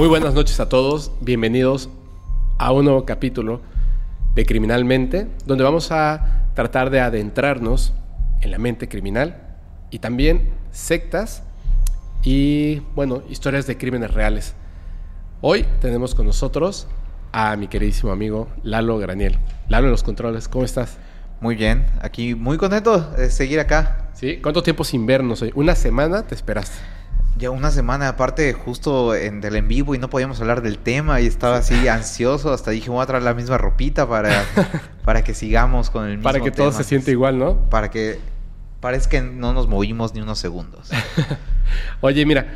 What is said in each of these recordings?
Muy buenas noches a todos, bienvenidos a un nuevo capítulo de Criminalmente, donde vamos a tratar de adentrarnos en la mente criminal y también sectas y, bueno, historias de crímenes reales. Hoy tenemos con nosotros a mi queridísimo amigo Lalo Graniel. Lalo en los controles, ¿cómo estás? Muy bien, aquí muy contento de seguir acá. ¿Sí? ¿Cuánto tiempo sin vernos hoy? ¿Una semana te esperaste? Ya una semana aparte justo en del en vivo y no podíamos hablar del tema y estaba así ansioso, hasta dije voy a traer la misma ropita para, para que sigamos con el mismo Para que todo se siente igual, ¿no? Para que parezca que no nos movimos ni unos segundos. Oye, mira,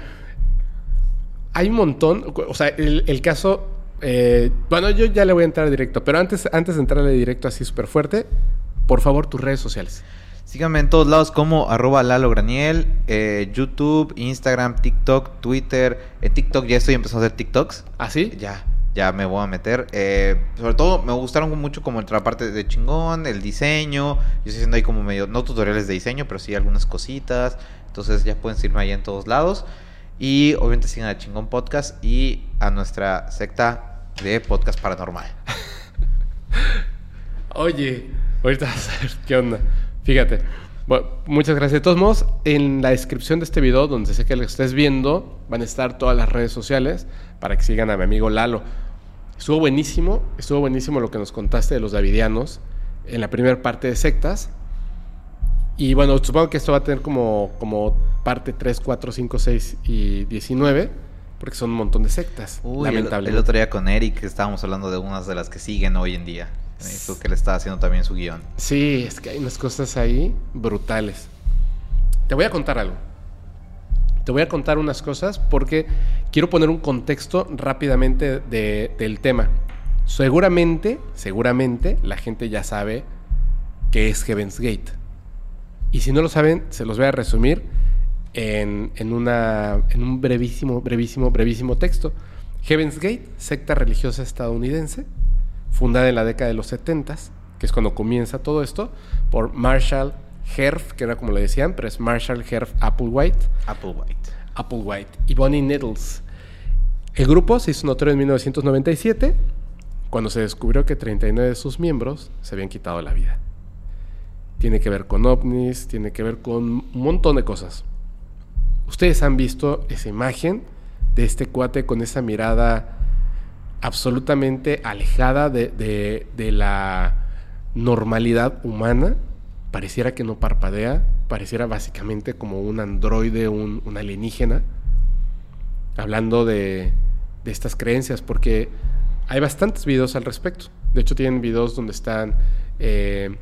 hay un montón, o sea, el, el caso, eh, bueno, yo ya le voy a entrar directo, pero antes, antes de entrarle directo así súper fuerte, por favor, tus redes sociales. Síganme en todos lados como arroba Lalo Graniel, eh, YouTube, Instagram, TikTok, Twitter. En TikTok ya estoy empezando a hacer TikToks. ¿Así? Ya, ya me voy a meter. Eh, sobre todo me gustaron mucho como la parte de chingón, el diseño. Yo estoy haciendo ahí como medio, no tutoriales de diseño, pero sí algunas cositas. Entonces ya pueden seguirme ahí en todos lados. Y obviamente sigan a Chingón Podcast y a nuestra secta de podcast paranormal. Oye, ahorita vas a ver qué onda. Fíjate. Bueno, muchas gracias. De todos modos, en la descripción de este video, donde sé que lo estés viendo, van a estar todas las redes sociales para que sigan a mi amigo Lalo. Estuvo buenísimo, estuvo buenísimo lo que nos contaste de los davidianos en la primera parte de sectas. Y bueno, supongo que esto va a tener como, como parte 3, 4, 5, 6 y 19, porque son un montón de sectas, Uy, el, lamentablemente. el otro día con Eric estábamos hablando de unas de las que siguen hoy en día. Que le está haciendo también su guion. Sí, es que hay unas cosas ahí brutales. Te voy a contar algo. Te voy a contar unas cosas porque quiero poner un contexto rápidamente de- del tema. Seguramente, seguramente la gente ya sabe qué es Heaven's Gate. Y si no lo saben, se los voy a resumir en, en una, en un brevísimo, brevísimo, brevísimo texto. Heaven's Gate, secta religiosa estadounidense, fundada en la década de los 70, que es cuando comienza todo esto, por Marshall Herf, que era como le decían, pero es Marshall Herf Applewhite, Applewhite. Applewhite y Bonnie Needles. El grupo se hizo notorio en 1997, cuando se descubrió que 39 de sus miembros se habían quitado la vida. Tiene que ver con ovnis, tiene que ver con un montón de cosas. Ustedes han visto esa imagen de este cuate con esa mirada absolutamente alejada de, de- la normalidad humana. Pareciera que no parpadea, pareciera básicamente como un androide, un, un alienígena, hablando de, de estas creencias, porque hay bastantes videos al respecto. De hecho, tienen videos donde están eh,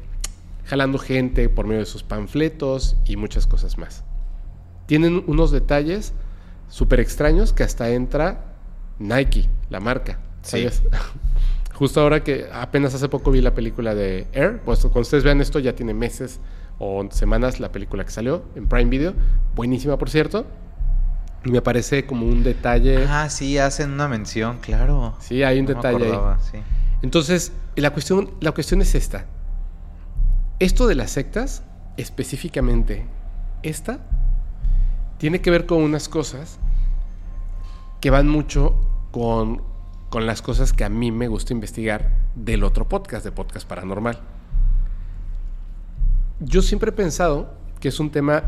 jalando gente por medio de sus panfletos y muchas cosas más. Tienen unos detalles súper extraños que hasta entra Nike, la marca. Sí. ¿sabes? Justo ahora que apenas hace poco vi la película de Air, pues cuando ustedes vean esto ya tiene meses o semanas la película que salió en Prime Video, buenísima por cierto, y me parece como un detalle, Ah, sí, hacen una mención, claro. sí, hay un No me detalle ahí. sí. Entonces, la cuestión, la cuestión es esta. Esto de las sectas, específicamente esta, tiene que ver con unas cosas que van mucho con, con las cosas que a mí me gusta investigar del otro podcast, de Podcast Paranormal. Yo siempre he pensado que es un tema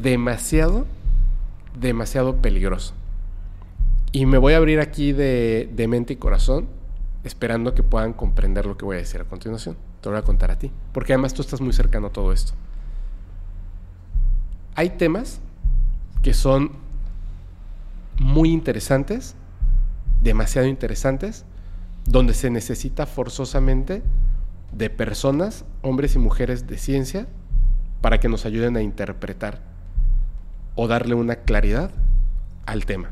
demasiado, demasiado peligroso. Y me voy a abrir aquí de, mente y corazón, esperando que puedan comprender lo que voy a decir a continuación. Te lo voy a contar a ti, porque además tú estás muy cercano a todo esto. Hay temas que son muy interesantes, demasiado interesantes, donde se necesita forzosamente de personas, hombres y mujeres de ciencia, para que nos ayuden a interpretar o darle una claridad al tema.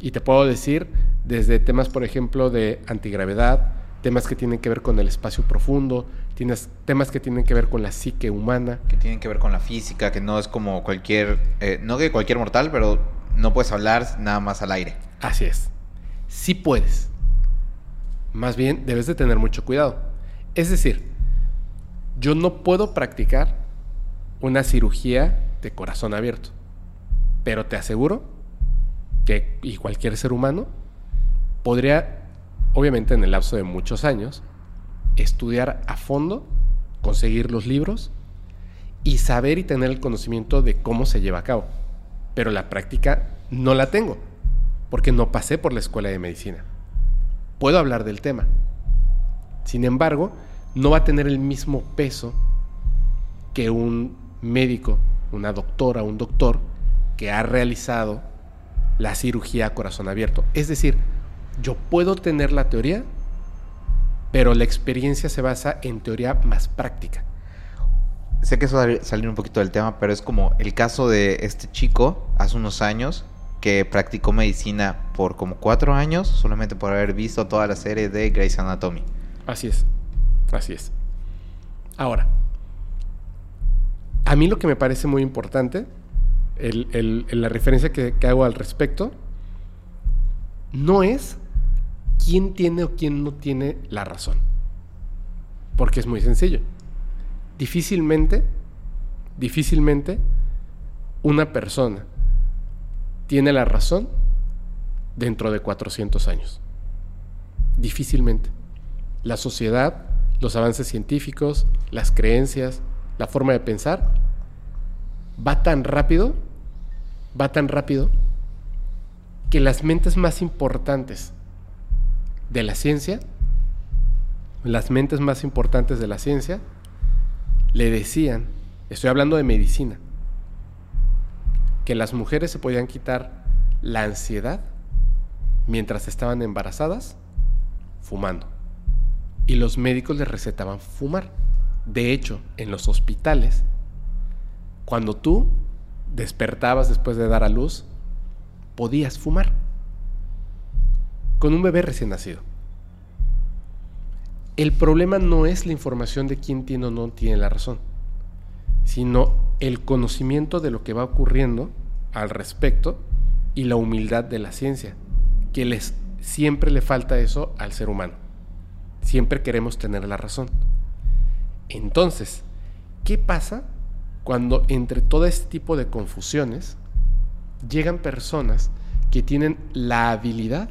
Y te puedo decir desde temas, por ejemplo, de antigravedad, temas que tienen que ver con el espacio profundo, tienes temas que tienen que ver con la psique humana. Que tienen que ver con la física, que no es como cualquier, eh, no que cualquier mortal, pero no puedes hablar nada más al aire. Así es. Sí puedes. Más bien, debes de tener mucho cuidado. Es decir, yo no puedo practicar una cirugía de corazón abierto, pero te aseguro que y cualquier ser humano podría, obviamente en el lapso de muchos años, estudiar a fondo, conseguir los libros y saber y tener el conocimiento de cómo se lleva a cabo. Pero la práctica no la tengo, porque no pasé por la escuela de medicina. Puedo hablar del tema. Sin embargo, no va a tener el mismo peso que un médico, una doctora, un doctor que ha realizado la cirugía a corazón abierto. Es decir, yo puedo tener la teoría, pero la experiencia se basa en teoría más práctica. Sé que eso va a salir un poquito del tema, pero es como el caso de este chico hace unos años que practicó medicina por como cuatro años solamente por haber visto toda la serie de Grey's Anatomy. Así es, así es. Ahora, a mí lo que me parece muy importante, la referencia que hago al respecto, no es quién tiene o quién no tiene la razón. Porque es muy sencillo. Difícilmente, difícilmente, una persona tiene la razón dentro de 400 años. Difícilmente. La sociedad, los avances científicos, las creencias, la forma de pensar, va tan rápido, va tan rápido, que las mentes más importantes de la ciencia, las mentes más importantes de la ciencia, le decían, estoy hablando de medicina, que las mujeres se podían quitar la ansiedad mientras estaban embarazadas fumando. Y los médicos les recetaban fumar. De hecho, en los hospitales, cuando tú despertabas después de dar a luz, podías fumar con un bebé recién nacido. El problema no es la información de quién tiene o no tiene la razón, sino el conocimiento de lo que va ocurriendo al respecto y la humildad de la ciencia, que les siempre le falta eso al ser humano. Siempre queremos tener la razón. Entonces, ¿qué pasa cuando entre todo este tipo de confusiones llegan personas que tienen la habilidad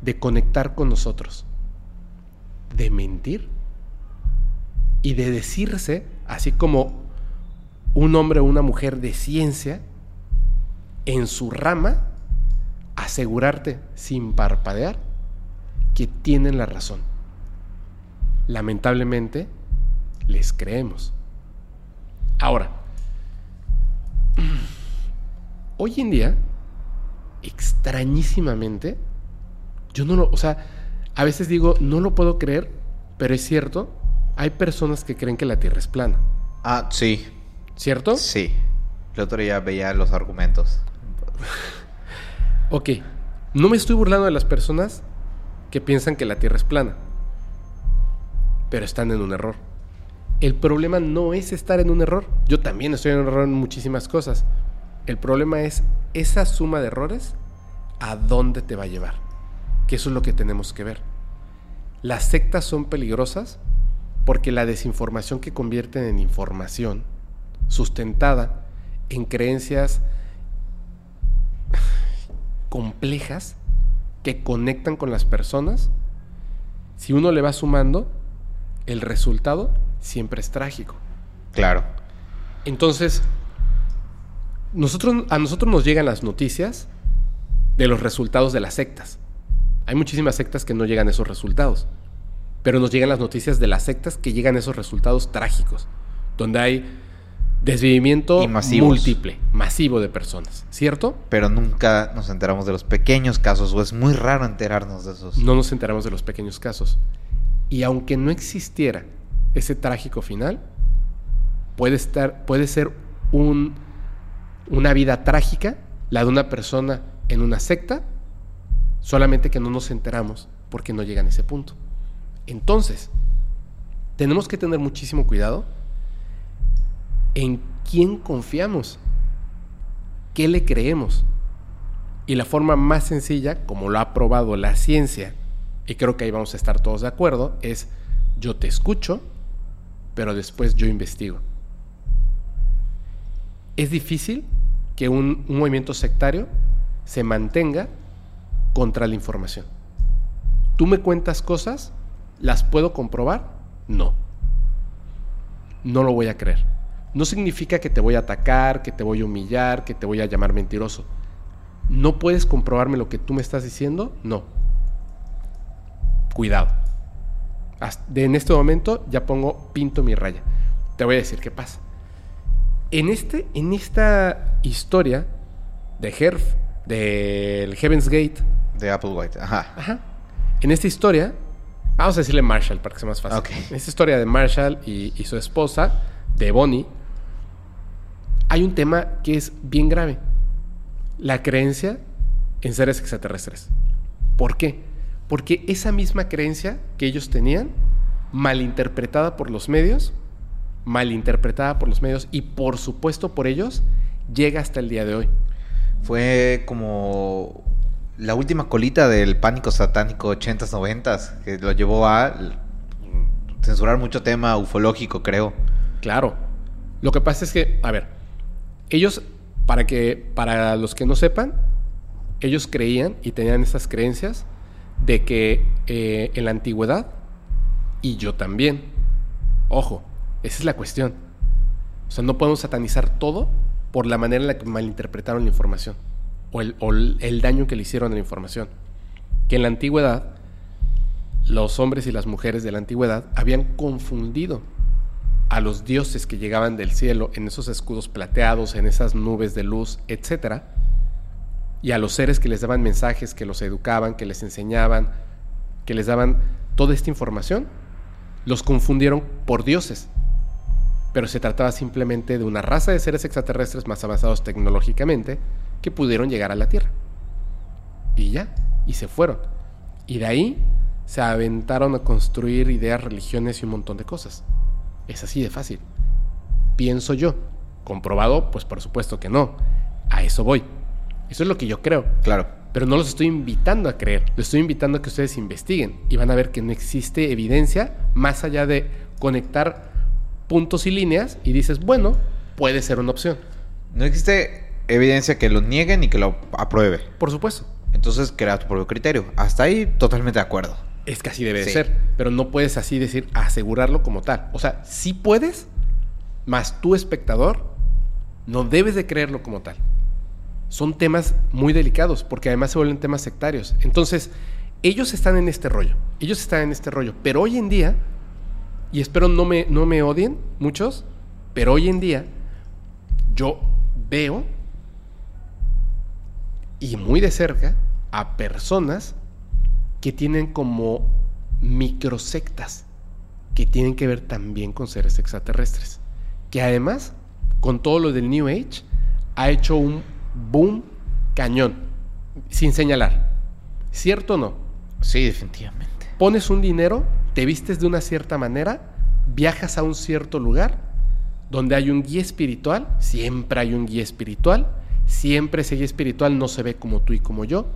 de conectar con nosotros, de mentir y de decirse, así como un hombre o una mujer de ciencia, en su rama, asegurarte sin parpadear que tienen la razón. Lamentablemente, les creemos. Ahora, hoy en día, extrañísimamente, yo no lo, o sea, a veces digo, no lo puedo creer, pero es cierto, hay personas que creen que la Tierra es plana. Ah, sí. ¿Cierto? Sí. El otro día veía los argumentos. ok, no me estoy burlando de las personas que piensan que la Tierra es plana, pero están en un error. El problema no es estar en un error. Yo también estoy en un error en muchísimas cosas. El problema es esa suma de errores, ¿a dónde te va a llevar? que eso es lo que tenemos que ver. Las sectas son peligrosas porque la desinformación que convierten en información sustentada en creencias complejas que conectan con las personas, si uno le va sumando, el resultado siempre es trágico. Claro. Entonces, nosotros, a nosotros nos llegan las noticias de los resultados de las sectas. Hay muchísimas sectas que no llegan a esos resultados, pero nos llegan las noticias de las sectas que llegan a esos resultados trágicos, donde hay desvivimiento múltiple, masivo de personas, ¿cierto? Pero nunca nos enteramos de los pequeños casos, o es muy raro enterarnos de esos. No nos enteramos de los pequeños casos. Y aunque no existiera ese trágico final, puede, estar, puede ser un, una vida trágica, la de una persona en una secta, Solamente que no nos enteramos porque no llegan a ese punto. Entonces, tenemos que tener muchísimo cuidado en quién confiamos, qué le creemos. Y la forma más sencilla, como lo ha probado la ciencia, y creo que ahí vamos a estar todos de acuerdo, es yo te escucho, pero después yo investigo. Es difícil que un, movimiento sectario se mantenga contra la información. Tú me cuentas cosas, ¿las puedo comprobar? No. No lo voy a creer. No significa que te voy a atacar, que te voy a humillar, que te voy a llamar mentiroso. ¿No puedes comprobarme lo que tú me estás diciendo? No. Cuidado. De en este momento ya pongo pinto mi raya. Te voy a decir qué pasa. En, este, en esta historia de Herf, del Heaven's Gate. De Applewhite, ajá. Ajá. En esta historia, vamos a decirle Marshall para que sea más fácil. En esta historia de Marshall y, y su esposa, de Bonnie, hay un tema que es bien grave. La creencia en seres extraterrestres. ¿Por qué? Porque esa misma creencia que ellos tenían, malinterpretada por los medios, malinterpretada por los medios y por supuesto por ellos, llega hasta el día de hoy. Fue como la última colita del pánico satánico 80s, 90s, que lo llevó a censurar mucho tema ufológico, creo. Claro. Lo que pasa es que, a ver, ellos, para que, para los que no sepan, ellos creían y tenían esas creencias de que eh, en la antigüedad, y yo también, ojo, esa es la cuestión. O sea, no podemos satanizar todo por la manera en la que malinterpretaron la información o el, el daño que le hicieron a la información. Que en la antigüedad, los hombres y las mujeres de la antigüedad habían confundido a los dioses que llegaban del cielo en esos escudos plateados, en esas nubes de luz, etc. Y a los seres que les daban mensajes, que los educaban, que les enseñaban, que les daban toda esta información, los confundieron por dioses pero se trataba simplemente de una raza de seres extraterrestres más avanzados tecnológicamente que pudieron llegar a la Tierra. Y ya, y se fueron. Y de ahí se aventaron a construir ideas, religiones y un montón de cosas. Es así de fácil. Pienso yo. Comprobado, pues por supuesto que no. A eso voy. Eso es lo que yo creo. Claro. Pero no los estoy invitando a creer. Les estoy invitando a que ustedes investiguen. Y van a ver que no existe evidencia más allá de conectar puntos y líneas y dices, bueno, puede ser una opción. No existe evidencia que lo niegue ni que lo apruebe. Por supuesto. Entonces crea tu propio criterio. Hasta ahí totalmente de acuerdo. Es que así debe de ser, pero no puedes así decir asegurarlo como tal. O sea, sí puedes, más tu espectador no debes de creerlo como tal. Son temas muy delicados porque además se vuelven temas sectarios. Entonces, ellos están en este rollo. Ellos están en este rollo, pero hoy en día y espero no me, no me odien muchos, pero hoy en día yo veo y muy de cerca a personas que tienen como microsectas que tienen que ver también con seres extraterrestres. Que además, con todo lo del New Age, ha hecho un boom cañón, sin señalar. ¿Cierto o no? Sí, definitivamente. Pones un dinero te vistes de una cierta manera, viajas a un cierto lugar donde hay un guía espiritual, siempre hay un guía espiritual, siempre ese guía espiritual no se ve como tú y como yo,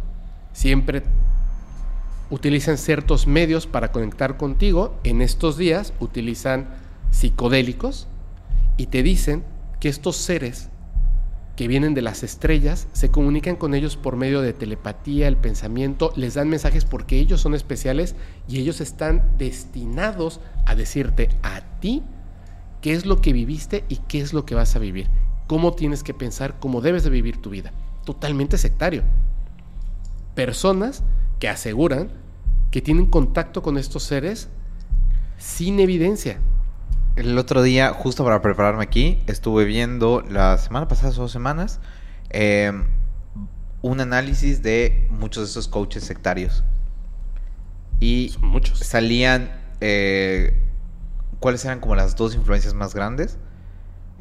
siempre utilizan ciertos medios para conectar contigo, en estos días utilizan psicodélicos y te dicen que estos seres que vienen de las estrellas se comunican con ellos por medio de telepatía, el pensamiento, les dan mensajes porque ellos son especiales y ellos están destinados a decirte a ti qué es lo que viviste y qué es lo que vas a vivir, cómo tienes que pensar, cómo debes de vivir tu vida. Totalmente sectario. Personas que aseguran que tienen contacto con estos seres sin evidencia, el otro día, justo para prepararme aquí, estuve viendo la semana pasada, dos semanas, em, un análisis de muchos de esos coaches sectarios. Y muchos. salían eh, cuáles eran como las dos influencias más grandes.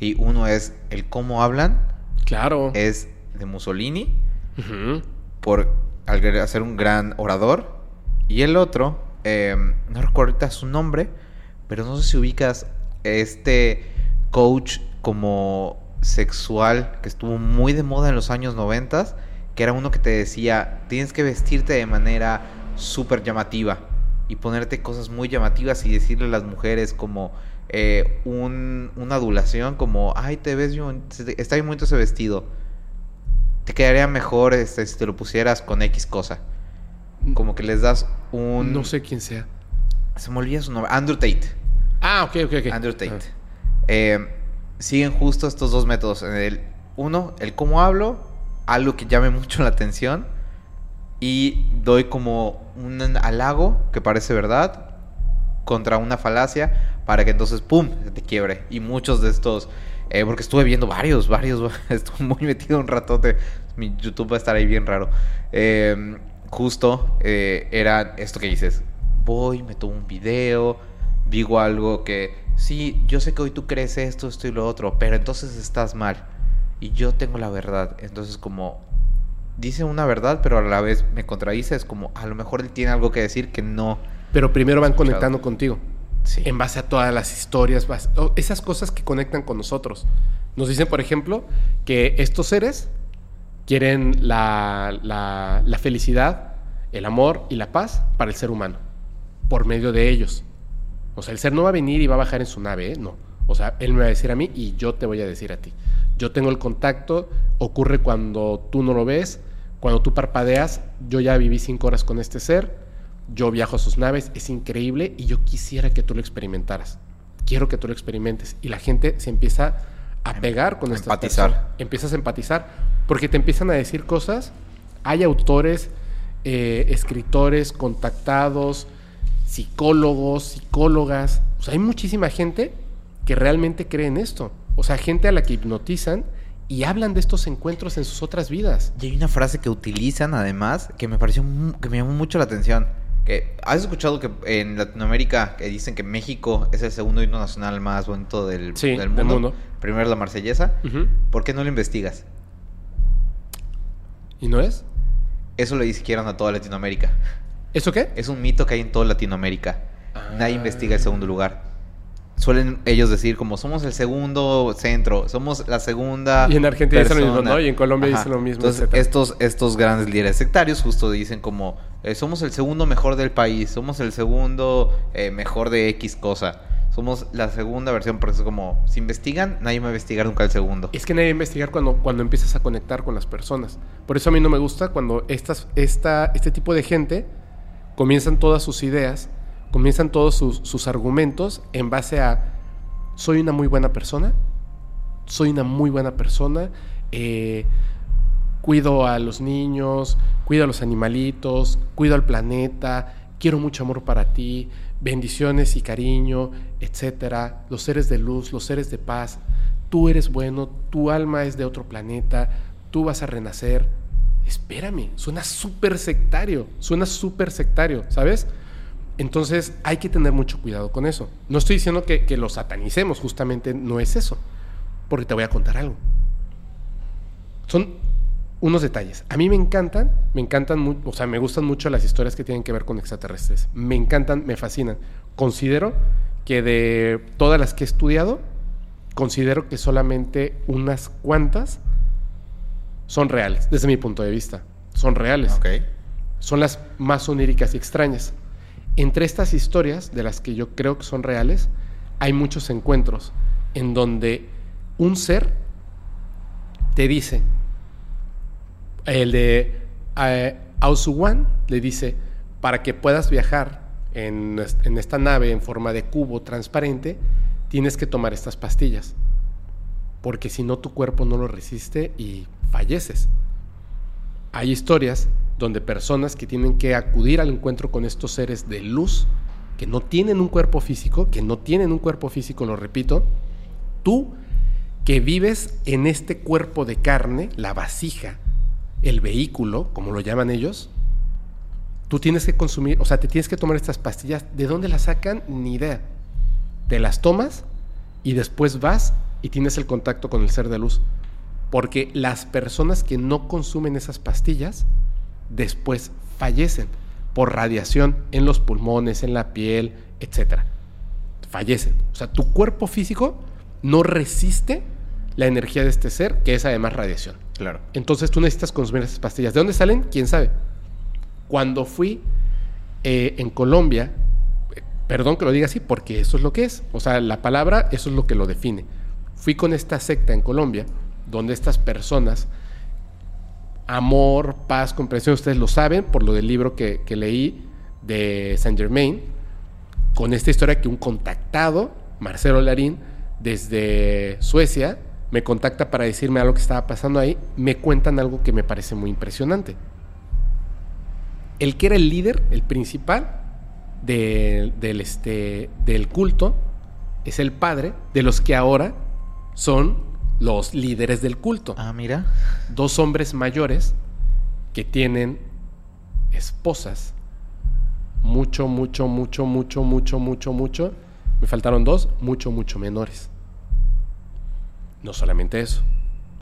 Y uno es el cómo hablan. Claro. Es de Mussolini. Por al ser un gran orador. Y el otro, em, no recuerdo ahorita su nombre, pero no sé si ubicas este coach como sexual que estuvo muy de moda en los años 90, que era uno que te decía, tienes que vestirte de manera súper llamativa y ponerte cosas muy llamativas y decirle a las mujeres como eh, un, una adulación, como, ay, te ves, yo, está bien bonito ese vestido. te quedaría mejor este, si te lo pusieras con X cosa. Como que les das un... No sé quién sea. Se me olvida su nombre. Andrew Tate. Ah, ok, ok, ok. Andrew Tate. Ah. Eh, siguen justo estos dos métodos. El, uno, el cómo hablo, algo que llame mucho la atención. Y doy como un halago que parece verdad contra una falacia para que entonces, ¡pum!, se te quiebre. Y muchos de estos, eh, porque estuve viendo varios, varios, estuve muy metido un ratote. Mi YouTube va a estar ahí bien raro. Eh, justo eh, era esto que dices, voy, me tomo un video, digo algo que, sí, yo sé que hoy tú crees esto, esto y lo otro, pero entonces estás mal. Y yo tengo la verdad. Entonces como dice una verdad, pero a la vez me contradice, es como, a lo mejor él tiene algo que decir que no. Pero primero van conectando contigo. Sí. En base a todas las historias, esas cosas que conectan con nosotros. Nos dicen, por ejemplo, que estos seres quieren la, la, la felicidad, el amor y la paz para el ser humano, por medio de ellos. O sea, el ser no va a venir y va a bajar en su nave, ¿eh? no. O sea, él me va a decir a mí y yo te voy a decir a ti. Yo tengo el contacto, ocurre cuando tú no lo ves, cuando tú parpadeas, yo ya viví cinco horas con este ser, yo viajo a sus naves, es increíble y yo quisiera que tú lo experimentaras. Quiero que tú lo experimentes. Y la gente se empieza a pegar con esta Empatizar. Empiezas a empatizar porque te empiezan a decir cosas. Hay autores, eh, escritores, contactados, psicólogos, psicólogas. O sea, hay muchísima gente que realmente cree en esto. O sea, gente a la que hipnotizan y hablan de estos encuentros en sus otras vidas. Y hay una frase que utilizan además que me pareció que me llamó mucho la atención. Que has escuchado que en Latinoamérica que dicen que México es el segundo himno nacional más bonito del, Sí, del del mundo. mundo. Primero la marsellesa. ¿Por qué no lo investigas? ¿Y no es? Eso le dijeron a toda Latinoamérica. ¿Eso qué? Es un mito que hay en toda Latinoamérica. Ah. Nadie investiga el segundo lugar. Suelen ellos decir como somos el segundo centro, somos la segunda. Y en Argentina dicen lo mismo, persona". ¿no? Y en Colombia dicen lo mismo, Entonces, etcétera. estos, estos grandes líderes sectarios justo dicen como eh, somos el segundo mejor del país, somos el segundo eh, mejor de X cosa. Somos la segunda versión, porque es como, si investigan, nadie va a investigar nunca el segundo. Es que nadie va a investigar cuando, cuando empiezas a conectar con las personas. Por eso a mí no me gusta cuando estas, esta, este tipo de gente comienzan todas sus ideas, comienzan todos sus, sus argumentos en base a soy una muy buena persona, soy una muy buena persona, eh, cuido a los niños, cuido a los animalitos, cuido al planeta, quiero mucho amor para ti, bendiciones y cariño, etcétera, los seres de luz, los seres de paz, tú eres bueno, tu alma es de otro planeta, tú vas a renacer. Espérame, suena súper sectario, suena súper sectario, ¿sabes? Entonces hay que tener mucho cuidado con eso. No estoy diciendo que, que lo satanicemos, justamente no es eso, porque te voy a contar algo. Son unos detalles. A mí me encantan, me encantan, o sea, me gustan mucho las historias que tienen que ver con extraterrestres. Me encantan, me fascinan. Considero que de todas las que he estudiado, considero que solamente unas cuantas son reales, desde mi punto de vista. Son reales Ok. son las más oníricas y extrañas. Entre estas historias, de las que yo creo que son reales, hay muchos encuentros en donde un ser te dice, el de eh, Ausuwan le dice, para que puedas viajar en, en esta nave en forma de cubo transparente, tienes que tomar estas pastillas, porque si no tu cuerpo no lo resiste y falleces. Hay historias donde personas que tienen que acudir al encuentro con estos seres de luz, que no tienen un cuerpo físico, que no tienen un cuerpo físico, lo repito, tú que vives en este cuerpo de carne, la vasija, el vehículo, como lo llaman ellos, tú tienes que consumir, o sea, te tienes que tomar estas pastillas. ¿De dónde las sacan? Ni idea. Te las tomas y después vas y tienes el contacto con el ser de luz. Porque las personas que no consumen esas pastillas después fallecen por radiación en los pulmones, en la piel, etc. Fallecen. O sea, tu cuerpo físico no resiste la energía de este ser, que es además radiación. Claro. Entonces tú necesitas consumir esas pastillas. ¿De dónde salen? ¿Quién sabe? Cuando fui eh, en Colombia, perdón que lo diga así, porque eso es lo que es. O sea, la palabra, eso es lo que lo define. Fui con esta secta en Colombia, donde estas personas amor, paz, comprensión. Ustedes lo saben por lo del libro que, que leí de Saint Germain, con esta historia que un contactado, Marcelo Larín, desde Suecia, me contacta para decirme algo que estaba pasando ahí, me cuentan algo que me parece muy impresionante. El que era el líder, el principal de- del, este, del culto, es el padre de los que ahora son los líderes del culto. Ah, mira. Dos hombres mayores que tienen esposas mucho, mucho, mucho, mucho, mucho, mucho, mucho. Me faltaron dos, mucho, mucho menores. No solamente eso.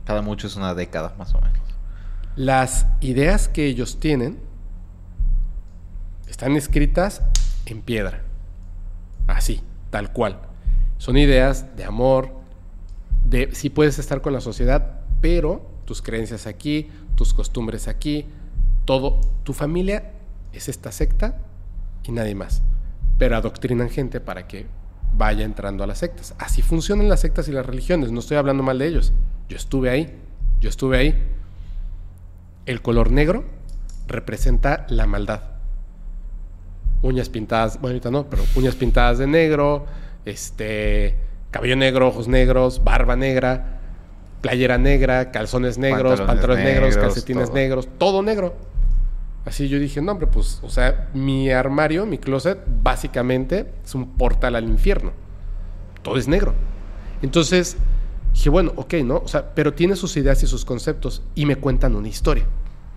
Cada mucho es una década, más o menos. Las ideas que ellos tienen están escritas en piedra. Así, tal cual. Son ideas de amor, de si puedes estar con la sociedad, pero tus creencias aquí, tus costumbres aquí, todo, tu familia es esta secta y nadie más. Pero adoctrinan gente para que vaya entrando a las sectas. Así funcionan las sectas y las religiones. No estoy hablando mal de ellos. Yo estuve ahí. Yo estuve ahí. El color negro representa la maldad. Uñas pintadas, bueno, ahorita no, pero uñas pintadas de negro, este, cabello negro, ojos negros, barba negra, playera negra, calzones negros, Pantalones pantalones, negros, negros, calcetines todo. negros, todo negro. Así yo dije, no, hombre, pues, o sea, mi armario, mi closet, básicamente es un portal al infierno. Todo es negro. Entonces, dije, bueno, ok, ¿no? O sea, pero tiene sus ideas y sus conceptos y me cuentan una historia.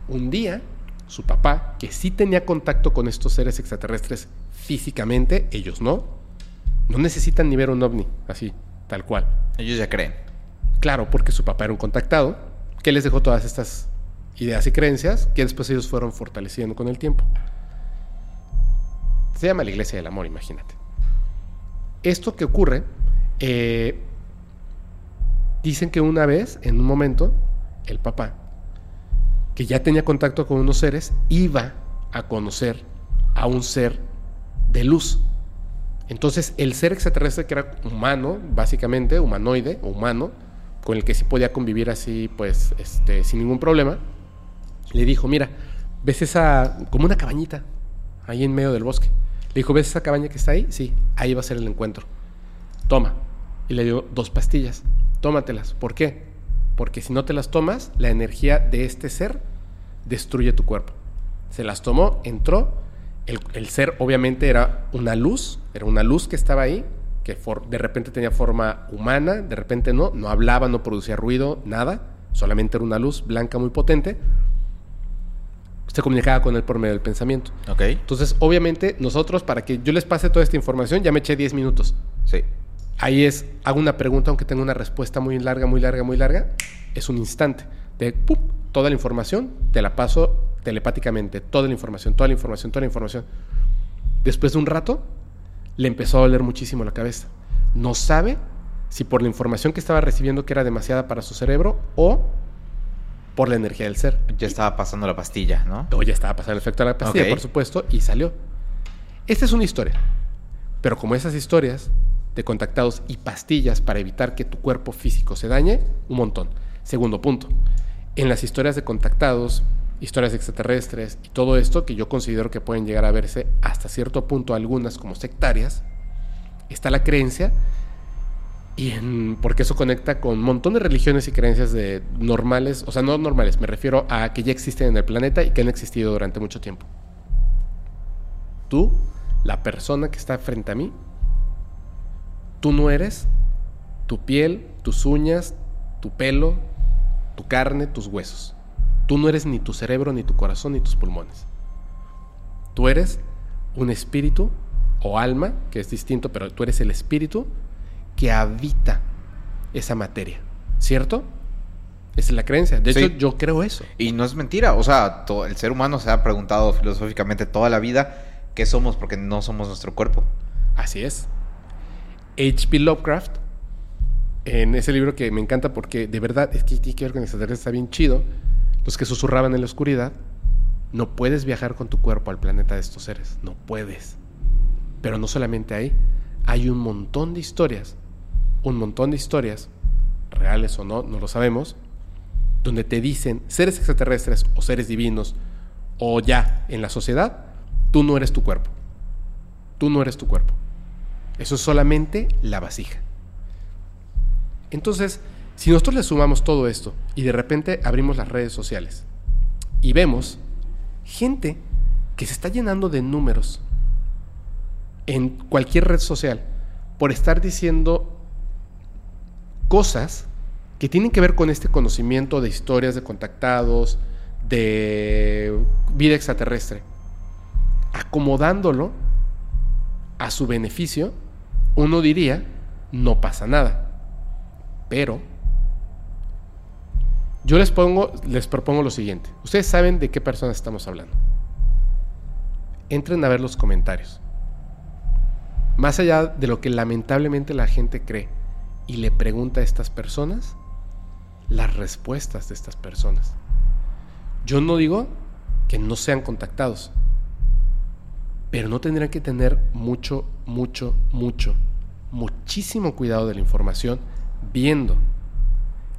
Un día, su papá, que sí tenía contacto con estos seres extraterrestres físicamente, ellos no, no necesitan ni ver un ovni, así, tal cual. Ellos ya creen. Claro, porque su papá era un contactado, que les dejó todas estas ideas y creencias que después ellos fueron fortaleciendo con el tiempo. Se llama la Iglesia del Amor, imagínate. Esto que ocurre, eh, dicen que una vez, en un momento, el papá, que ya tenía contacto con unos seres, iba a conocer a un ser de luz. Entonces, el ser extraterrestre que era humano, básicamente, humanoide humano, con el que sí podía convivir así, pues, este, sin ningún problema, le dijo, mira, ¿ves esa, como una cabañita, ahí en medio del bosque? Le dijo, ¿ves esa cabaña que está ahí? Sí, ahí va a ser el encuentro. Toma. Y le dio dos pastillas. Tómatelas. ¿Por qué? Porque si no te las tomas, la energía de este ser destruye tu cuerpo. Se las tomó, entró. El, el ser obviamente era una luz, era una luz que estaba ahí, que for- de repente tenía forma humana, de repente no, no hablaba, no producía ruido, nada, solamente era una luz blanca muy potente. Se comunicaba con él por medio del pensamiento. Ok. Entonces, obviamente, nosotros, para que yo les pase toda esta información, ya me eché 10 minutos. Sí. Ahí es, hago una pregunta, aunque tenga una respuesta muy larga, muy larga, muy larga, es un instante. De ¡pup! toda la información, te la paso telepáticamente, toda la información, toda la información, toda la información. Después de un rato, le empezó a doler muchísimo la cabeza. No sabe si por la información que estaba recibiendo que era demasiada para su cerebro o por la energía del ser. Ya estaba pasando la pastilla, ¿no? O ya estaba pasando el efecto de la pastilla, por supuesto, y salió. Esta es una historia. Pero como esas historias de contactados y pastillas para evitar que tu cuerpo físico se dañe, un montón. Segundo punto. En las historias de contactados, historias extraterrestres y todo esto, que yo considero que pueden llegar a verse hasta cierto punto algunas como sectarias, está la creencia y porque eso conecta con un montón de religiones y creencias de normales, o sea, no normales, me refiero a que ya existen en el planeta y que han existido durante mucho tiempo. Tú, la persona que está frente a mí, tú no eres tu piel, tus uñas, tu pelo, tu carne, tus huesos. Tú no eres ni tu cerebro, ni tu corazón, ni tus pulmones. Tú eres un espíritu o alma, que es distinto, pero tú eres el espíritu que habita esa materia, ¿cierto? Esa es la creencia. De Sí. hecho, yo creo eso. Y no es mentira, o sea, to- el ser humano se ha preguntado filosóficamente toda la vida qué somos porque no somos nuestro cuerpo. Así es. H.P. Lovecraft, en ese libro que me encanta porque de verdad es que tiene que ver con extraterrestres, está bien chido. Los que susurraban en la oscuridad, no puedes viajar con tu cuerpo al planeta de estos seres, no puedes. Pero no solamente ahí, hay un montón de historias, un montón de historias, reales o no, no lo sabemos, donde te dicen seres extraterrestres o seres divinos o ya en la sociedad, tú no eres tu cuerpo. Tú no eres tu cuerpo. Eso es solamente la vasija. Entonces, si nosotros le sumamos todo esto y de repente abrimos las redes sociales y vemos gente que se está llenando de números en cualquier red social por estar diciendo cosas que tienen que ver con este conocimiento de historias de contactados, de vida extraterrestre, acomodándolo a su beneficio, uno diría, no pasa nada. Pero yo les pongo, les propongo lo siguiente. Ustedes saben de qué personas estamos hablando. Entren a ver los comentarios. Más allá de lo que lamentablemente la gente cree y le pregunta a estas personas, las respuestas de estas personas. Yo no digo que no sean contactados, pero no tendrían que tener mucho, mucho, mucho, muchísimo cuidado de la información, viendo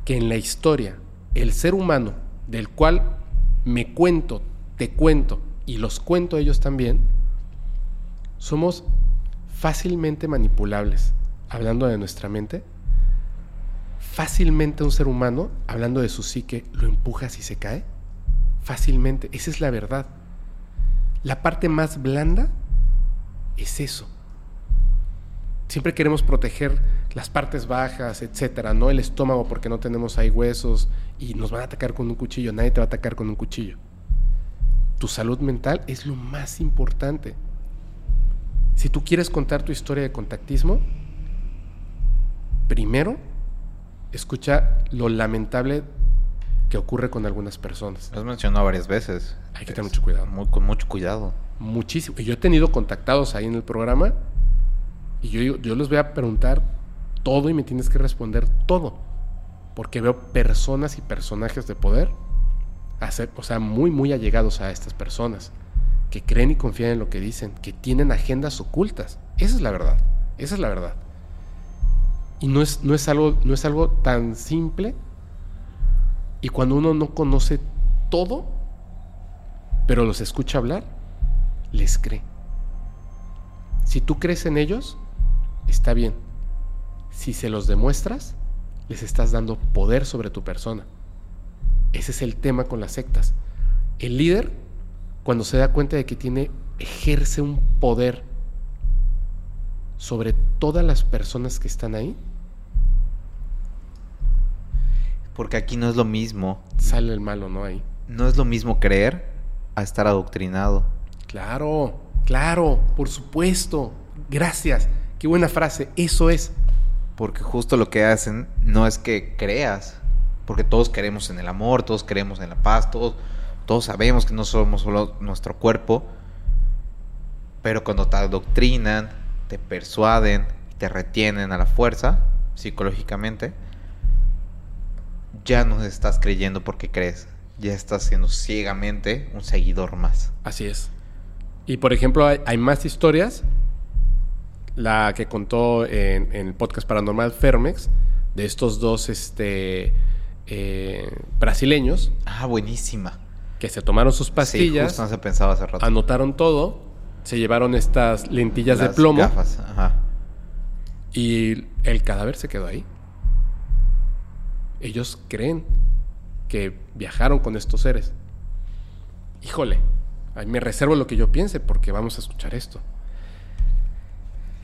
que en la historia el ser humano del cual me cuento, te cuento y los cuento ellos también, somos fácilmente manipulables, hablando de nuestra mente. Fácilmente un ser humano, hablando de su psique, lo empujas y se cae. Fácilmente, esa es la verdad. La parte más blanda es eso. Siempre queremos proteger las partes bajas, etcétera, no el estómago porque no tenemos ahí huesos y nos van a atacar con un cuchillo, nadie te va a atacar con un cuchillo. Tu salud mental es lo más importante. Si tú quieres contar tu historia de contactismo, primero escucha lo lamentable que ocurre con algunas personas. Lo has mencionado varias veces. Hay que tener mucho cuidado. con mucho cuidado. Muchísimo. Yo he tenido contactados ahí en el programa y yo, yo les voy a preguntar todo y me tienes que responder todo. Porque veo personas y personajes de poder, hacer, o sea, muy, muy allegados a estas personas, que creen y confían en lo que dicen, que tienen agendas ocultas. Esa es la verdad. Esa es la verdad. Y no es, no es, algo, no es algo tan simple. Y cuando uno no conoce todo, pero los escucha hablar, les cree. Si tú crees en ellos, está bien. Si se los demuestras, les estás dando poder sobre tu persona. Ese es el tema con las sectas. El líder, cuando se da cuenta de que tiene, ejerce un poder sobre todas las personas que están ahí. Porque aquí no es lo mismo. Sale el malo, ¿no? Ahí. No es lo mismo creer a estar adoctrinado. Claro, claro, por supuesto. Gracias. Qué buena frase. Eso es. Porque justo lo que hacen no es que creas. Porque todos queremos en el amor, todos queremos en la paz, todos, todos sabemos que no somos solo nuestro cuerpo. Pero cuando te adoctrinan, te persuaden, te retienen a la fuerza, psicológicamente, ya no estás creyendo porque crees. Ya estás siendo ciegamente un seguidor más. Así es. Y por ejemplo, hay, más historias. La que contó en, el podcast paranormal Fermex, de estos dos este, eh, brasileños. Ah, buenísima. Que se tomaron sus pastillas. Sí, justo no se pensaba hace rato. Anotaron todo. Se llevaron estas lentillas de plomo. Gafas, ajá. Y el cadáver se quedó ahí. Ellos creen que viajaron con estos seres. Híjole, me reservo lo que yo piense porque vamos a escuchar esto.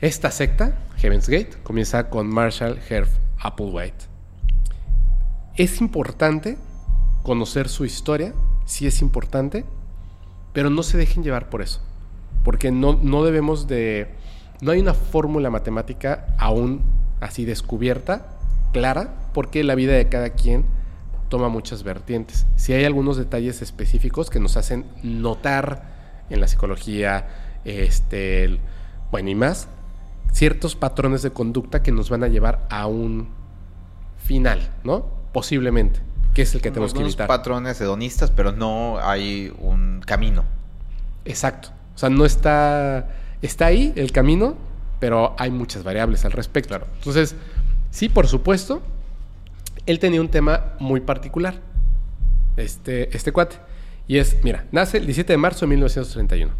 Esta secta, Heaven's Gate, comienza con Marshall Herb Applewhite. Es importante conocer su historia, sí es importante, pero no se dejen llevar por eso, porque no, no debemos de... No hay una fórmula matemática aún así descubierta, clara, porque la vida de cada quien toma muchas vertientes. Si hay algunos detalles específicos que nos hacen notar en la psicología, este, bueno y más, ciertos patrones de conducta que nos van a llevar a un final, ¿no? Posiblemente, que es el que tenemos que evitar. patrones hedonistas, pero no hay un camino. Exacto. O sea, no está está ahí el camino, pero hay muchas variables al respecto. Entonces, sí, por supuesto, él tenía un tema muy particular. este, este cuate. Y es, mira, nace el 17 de marzo de 1931.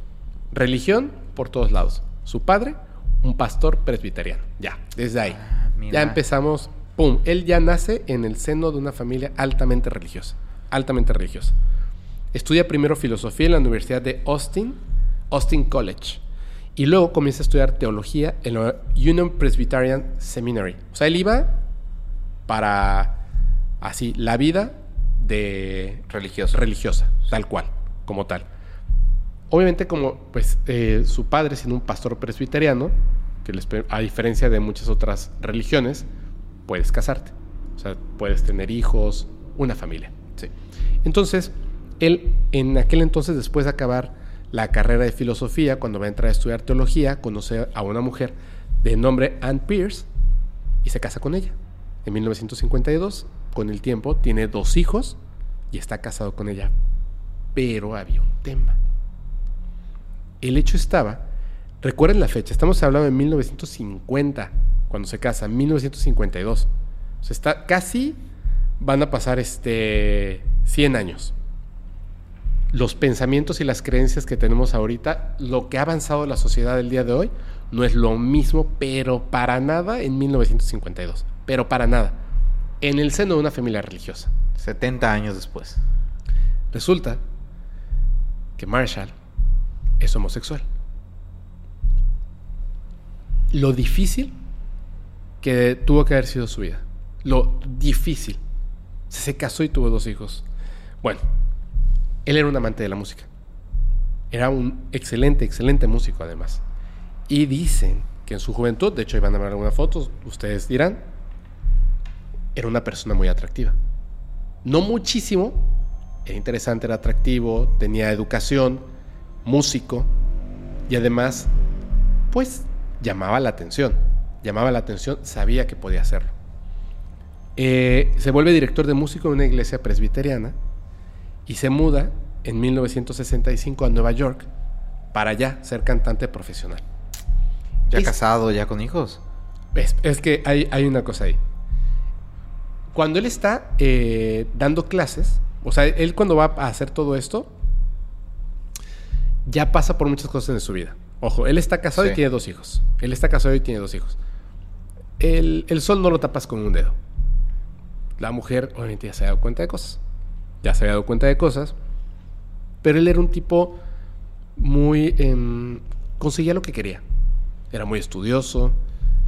Religión por todos lados. Su padre, un pastor presbiteriano. Ya, desde ahí. Ah, ya empezamos. ¡Pum! Él ya nace en el seno de una familia altamente religiosa. Altamente religiosa. Estudia primero filosofía en la Universidad de Austin, Austin College. Y luego comienza a estudiar teología en la Union Presbyterian Seminary. O sea, él iba para así la vida de Religioso. religiosa, tal cual, como tal. Obviamente, como pues eh, su padre siendo un pastor presbiteriano, que a diferencia de muchas otras religiones, puedes casarte. O sea, puedes tener hijos, una familia. Sí. Entonces, él en aquel entonces, después de acabar la carrera de filosofía, cuando va a entrar a estudiar teología, conoce a una mujer de nombre Anne Pierce y se casa con ella. En 1952, con el tiempo, tiene dos hijos y está casado con ella. Pero había un tema. El hecho estaba, recuerden la fecha, estamos hablando de 1950, cuando se casa, 1952. O sea, está casi van a pasar este 100 años. Los pensamientos y las creencias que tenemos ahorita, lo que ha avanzado la sociedad del día de hoy, no es lo mismo, pero para nada en 1952. Pero para nada. En el seno de una familia religiosa. 70 años después. Resulta que Marshall es homosexual. Lo difícil que tuvo que haber sido su vida. Lo difícil. Se casó y tuvo dos hijos. Bueno, él era un amante de la música. Era un excelente, excelente músico además. Y dicen que en su juventud, de hecho iban a ver algunas fotos, ustedes dirán, era una persona muy atractiva. No muchísimo, era interesante, era atractivo, tenía educación, músico y además, pues llamaba la atención. Llamaba la atención, sabía que podía hacerlo. Eh, se vuelve director de músico en una iglesia presbiteriana y se muda en 1965 a Nueva York para ya ser cantante profesional. Ya Es- casado, ya con hijos. Es, es que hay, hay una cosa ahí. Cuando él está eh, dando clases, o sea, él cuando va a hacer todo esto, ya pasa por muchas cosas en su vida. Ojo, él está casado y tiene dos hijos. Él está casado y tiene dos hijos. El, el sol no lo tapas con un dedo. La mujer, obviamente, ya se había dado cuenta de cosas. Ya se había dado cuenta de cosas. Pero él era un tipo muy... em, conseguía lo que quería. Era muy estudioso,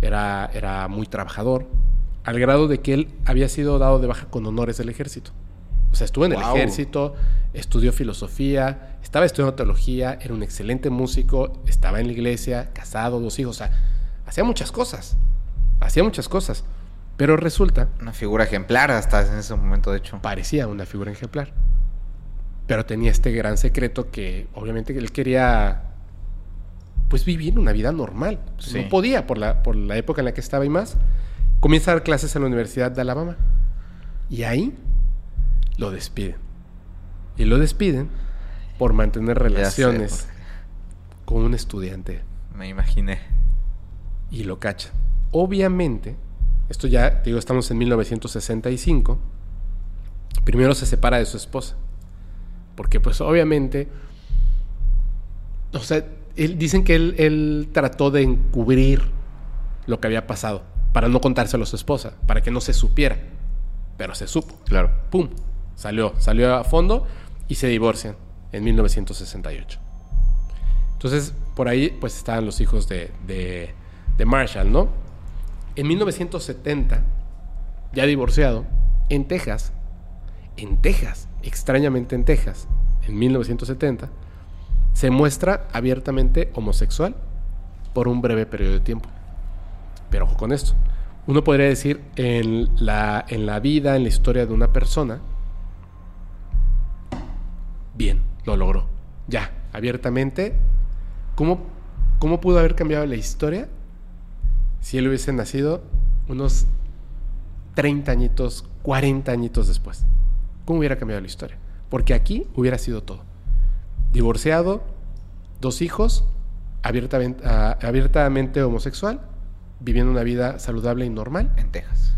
era, era muy trabajador, al grado de que él había sido dado de baja con honores del ejército. O sea, estuvo en el ejército, estudió filosofía, estaba estudiando teología, era un excelente músico, estaba en la iglesia, casado, dos hijos, o sea, hacía muchas cosas, hacía muchas cosas. Pero resulta, Una figura ejemplar hasta en ese momento, de hecho. parecía una figura ejemplar. Pero tenía este gran secreto que obviamente él quería pues vivir una vida normal. Sí. No podía por la, por la época en la que estaba y más. Comienza a dar clases en la Universidad de Alabama. Y ahí lo despiden. Y lo despiden por mantener sé, relaciones con un estudiante Me imaginé. y lo cachan. Obviamente, esto ya, digo, estamos en 1965. Primero se separa de su esposa. Porque, pues, obviamente. O sea, él, dicen que él, él trató de encubrir lo que había pasado. Para no contárselo a su esposa. Para que no se supiera. Pero se supo. Claro. ¡Pum! Salió, salió a fondo y se divorcian en 1968. Entonces, por ahí, pues estaban los hijos de, de, Marshall, ¿no? En 1970, ya divorciado, en Texas, en Texas, extrañamente en Texas, en 1970, se muestra abiertamente homosexual por un breve periodo de tiempo. Pero ojo con esto. Uno podría decir en la, en la vida, en la historia de una persona, bien, lo logró. Ya, abiertamente. ¿Cómo, ¿Cómo pudo haber cambiado la historia si él hubiese nacido unos 30 añitos, 40 añitos después? ¿Cómo hubiera cambiado la historia? Porque aquí hubiera sido todo. Divorciado, dos hijos, abiertamente, abiertamente homosexual, viviendo una vida saludable y normal En Texas.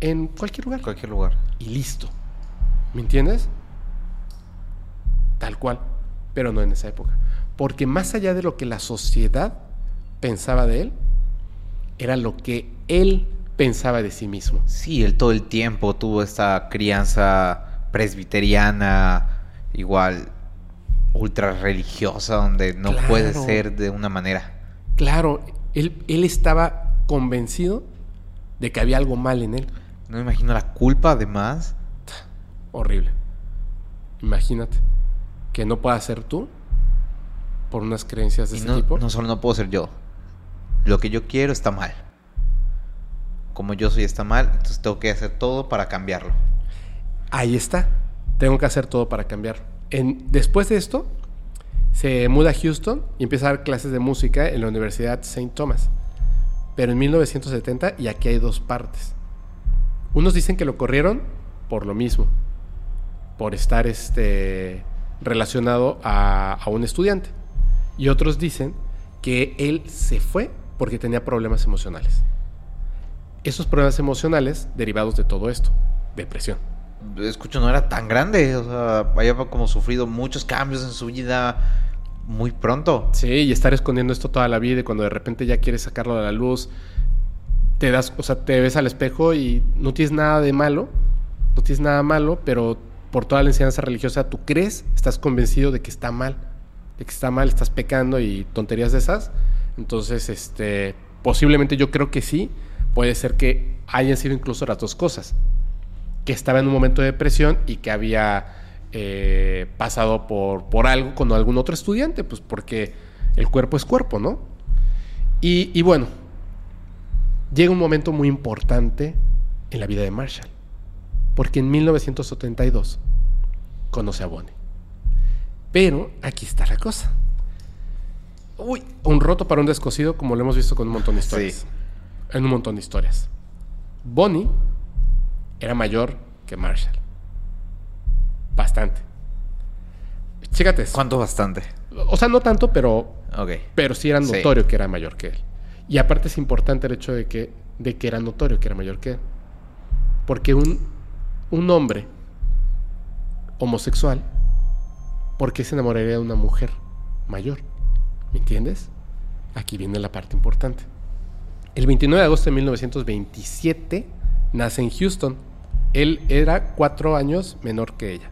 en cualquier lugar. En cualquier lugar. Y listo. ¿Me entiendes? Tal cual, pero no en esa época. Porque más allá de lo que la sociedad pensaba de él, era lo que él pensaba de sí mismo. Sí, él todo el tiempo tuvo esta crianza presbiteriana, igual ultra religiosa, donde no Claro. puede ser de una manera. Claro, él, él estaba convencido de que había algo mal en él. No me imagino la culpa, además. Horrible. Imagínate que no puedas ser tú por unas creencias de Y ese no, tipo. no solo no puedo ser yo. Lo que yo quiero está mal. Como yo soy está mal, entonces tengo que hacer todo para cambiarlo. Ahí está. Tengo que hacer todo para cambiar. En, después de esto, se muda a Houston y empieza a dar clases de música en la Universidad St. Thomas. Pero en 1970, y aquí hay dos partes. Unos dicen que lo corrieron por lo mismo, por estar este, relacionado a, a un estudiante. Y otros dicen que él se fue porque tenía problemas emocionales. Esos problemas emocionales derivados de todo esto, depresión. Escucho, no era tan grande. O sea, había como sufrido muchos cambios en su vida muy pronto. Sí, y estar escondiendo esto toda la vida y cuando de repente ya quieres sacarlo a la luz, te das, o sea, te ves al espejo y no tienes nada de malo, no tienes nada malo, pero por toda la enseñanza religiosa tú crees, estás convencido de que está mal, de que está mal, estás pecando y tonterías de esas. Entonces, este, posiblemente yo creo que sí, puede ser que hayan sido incluso las dos cosas, que estaba en un momento de depresión y que había eh, pasado por, por algo con algún otro estudiante, pues porque el cuerpo es cuerpo, ¿no? Y, y bueno, llega un momento muy importante en la vida de Marshall, porque en 1972 conoce a Bonnie. Pero aquí está la cosa. Uy, un roto para un descosido, como lo hemos visto con un montón de historias. Sí. En un montón de historias. Bonnie era mayor que Marshall. Bastante. Chécate eso. ¿Cuánto bastante? O sea, no tanto, pero, Ok. pero sí era Sí. notorio que era mayor que él. Y aparte es importante el hecho de que, de que era notorio que era mayor que él. Porque un, un hombre homosexual, ¿por qué se enamoraría de una mujer mayor? ¿Me entiendes? Aquí viene la parte importante. El 29 de agosto de 1927 nace en Houston. Él era cuatro años menor que ella.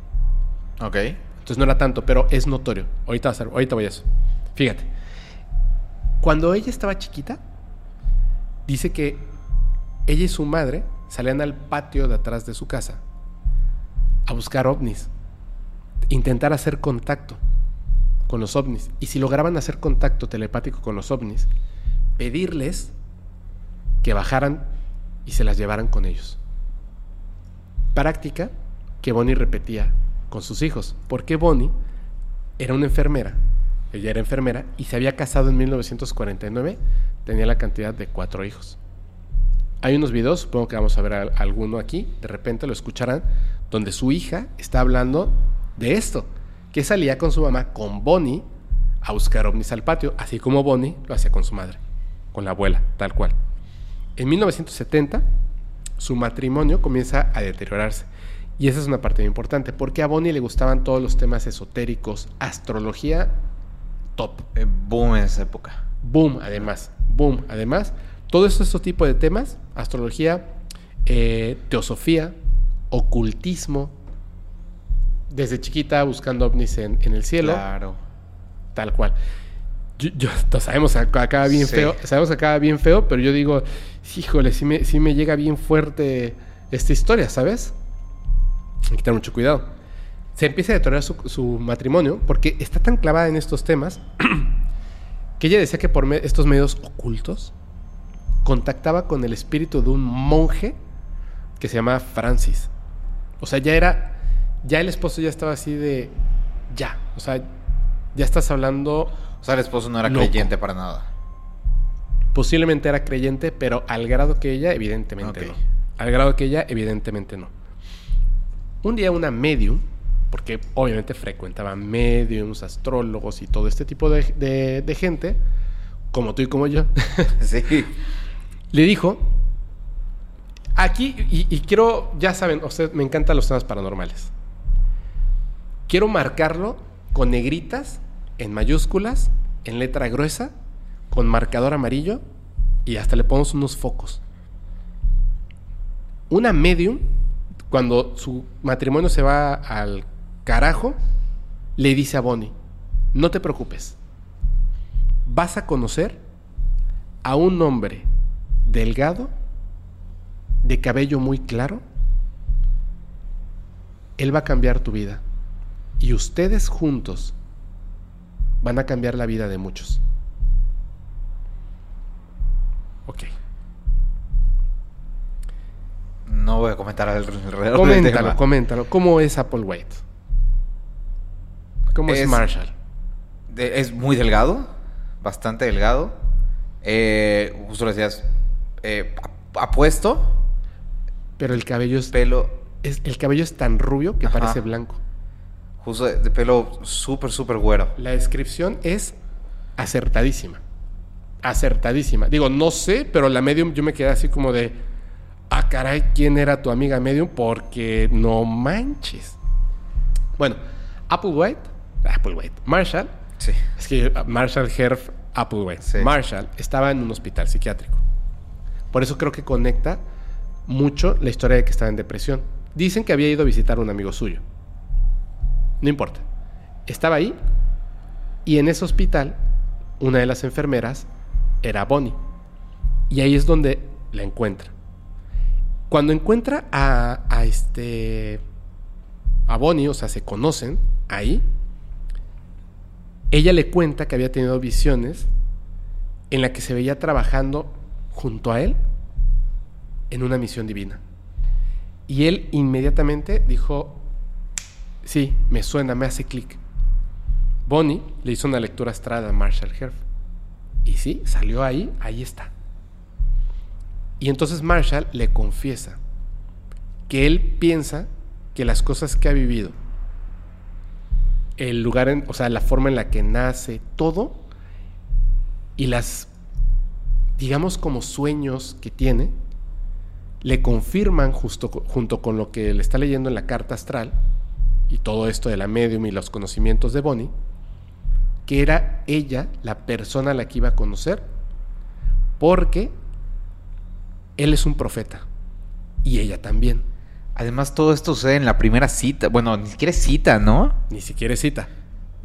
Ok. Entonces no era tanto, pero es notorio. Ahorita, va a ser- ahorita voy a eso. Fíjate. Cuando ella estaba chiquita, dice que ella y su madre salían al patio de atrás de su casa a buscar ovnis. Intentar hacer contacto con los ovnis. Y si lograban hacer contacto telepático con los ovnis, pedirles que bajaran y se las llevaran con ellos. Práctica que Bonnie repetía con sus hijos, porque Bonnie era una enfermera, ella era enfermera y se había casado en 1949, tenía la cantidad de cuatro hijos. Hay unos videos, supongo que vamos a ver al- alguno aquí, de repente lo escucharán, donde su hija está hablando de esto, que salía con su mamá, con Bonnie, a buscar ovnis al patio, así como Bonnie lo hacía con su madre, con la abuela, tal cual. En 1970, su matrimonio comienza a deteriorarse. Y esa es una parte muy importante, porque a Bonnie le gustaban todos los temas esotéricos, astrología, top. Eh, boom en esa época. Boom, además. Boom, además. Todo eso, este tipo de temas, astrología, eh, teosofía, ocultismo, desde chiquita buscando ovnis en, en el cielo, Claro. tal cual. Yo, yo- sabemos que acaba bien Sí. feo, sabemos acaba bien feo, pero yo digo, híjole, sí me, sí me llega bien fuerte esta historia, ¿sabes? Hay que tener mucho cuidado. Se empieza a deteriorar su, su matrimonio porque está tan clavada en estos temas que ella decía que por me- estos medios ocultos contactaba con el espíritu de un monje que se llama Francis. O sea, ya era, ya el esposo ya estaba así de, ya, o sea, ya estás hablando, O sea, el esposo no era Loco. creyente para nada. posiblemente era creyente, pero al grado que ella, evidentemente no. Al grado que ella, evidentemente no. Un día una medium, porque obviamente frecuentaba mediums, astrólogos y todo este tipo de, de- de gente, como tú y como yo, sí. le dijo, aquí, y, quiero, ya saben, ustedes me encantan los temas paranormales. Quiero marcarlo con negritas, en mayúsculas, en letra gruesa, con marcador amarillo y hasta le ponemos unos focos. Una medium, cuando su matrimonio se va al carajo, le dice a Bonnie, no te preocupes, vas a conocer a un hombre delgado, de cabello muy claro, él va a cambiar tu vida. Y ustedes juntos van a cambiar la vida de muchos. Ok. No voy a comentar alrededor Coméntalo, tema. coméntalo. ¿Cómo es Applewhite? ¿Cómo es, Es- Marshall? De- es muy delgado, bastante delgado. Eh, justo lo decías, eh, ap- apuesto, Pero el cabello es, pelo, es- el cabello es tan rubio que Ajá. parece blanco. justo de, de pelo súper, súper güero. La descripción es acertadísima. Acertadísima. Digo, no sé, pero la medium yo me quedé así como de, ah, caray, ¿quién era tu amiga medium? Porque no manches. Bueno, Applewhite, Applewhite, Marshall, Sí. es que Marshall Herf Applewhite, Sí. Marshall estaba en un hospital psiquiátrico. Por eso creo que conecta mucho la historia de que estaba en depresión. Dicen que había ido a visitar a un amigo suyo. No importa. Estaba ahí y en ese hospital una de las enfermeras era Bonnie. Y ahí es donde la encuentra. Cuando encuentra a, a este a Bonnie, o sea, se conocen ahí, ella le cuenta que había tenido visiones en la que se veía trabajando junto a él en una misión divina. Y él inmediatamente dijo, sí, me suena, me hace clic. Bonnie le hizo una lectura astral a Marshall Herf. Y sí, salió ahí, ahí está. Y entonces Marshall le confiesa que él piensa que las cosas que ha vivido, el lugar, en, o sea, la forma en la que nace, todo, y las, digamos, como sueños que tiene, le confirman justo junto con lo que le está leyendo en la carta astral y todo esto de la medium y los conocimientos de Bonnie, que era ella la persona a la que iba a conocer, porque él es un profeta y ella también. Además, todo esto sucede en la primera cita. Bueno, ni siquiera es cita, ¿no? Ni siquiera es cita.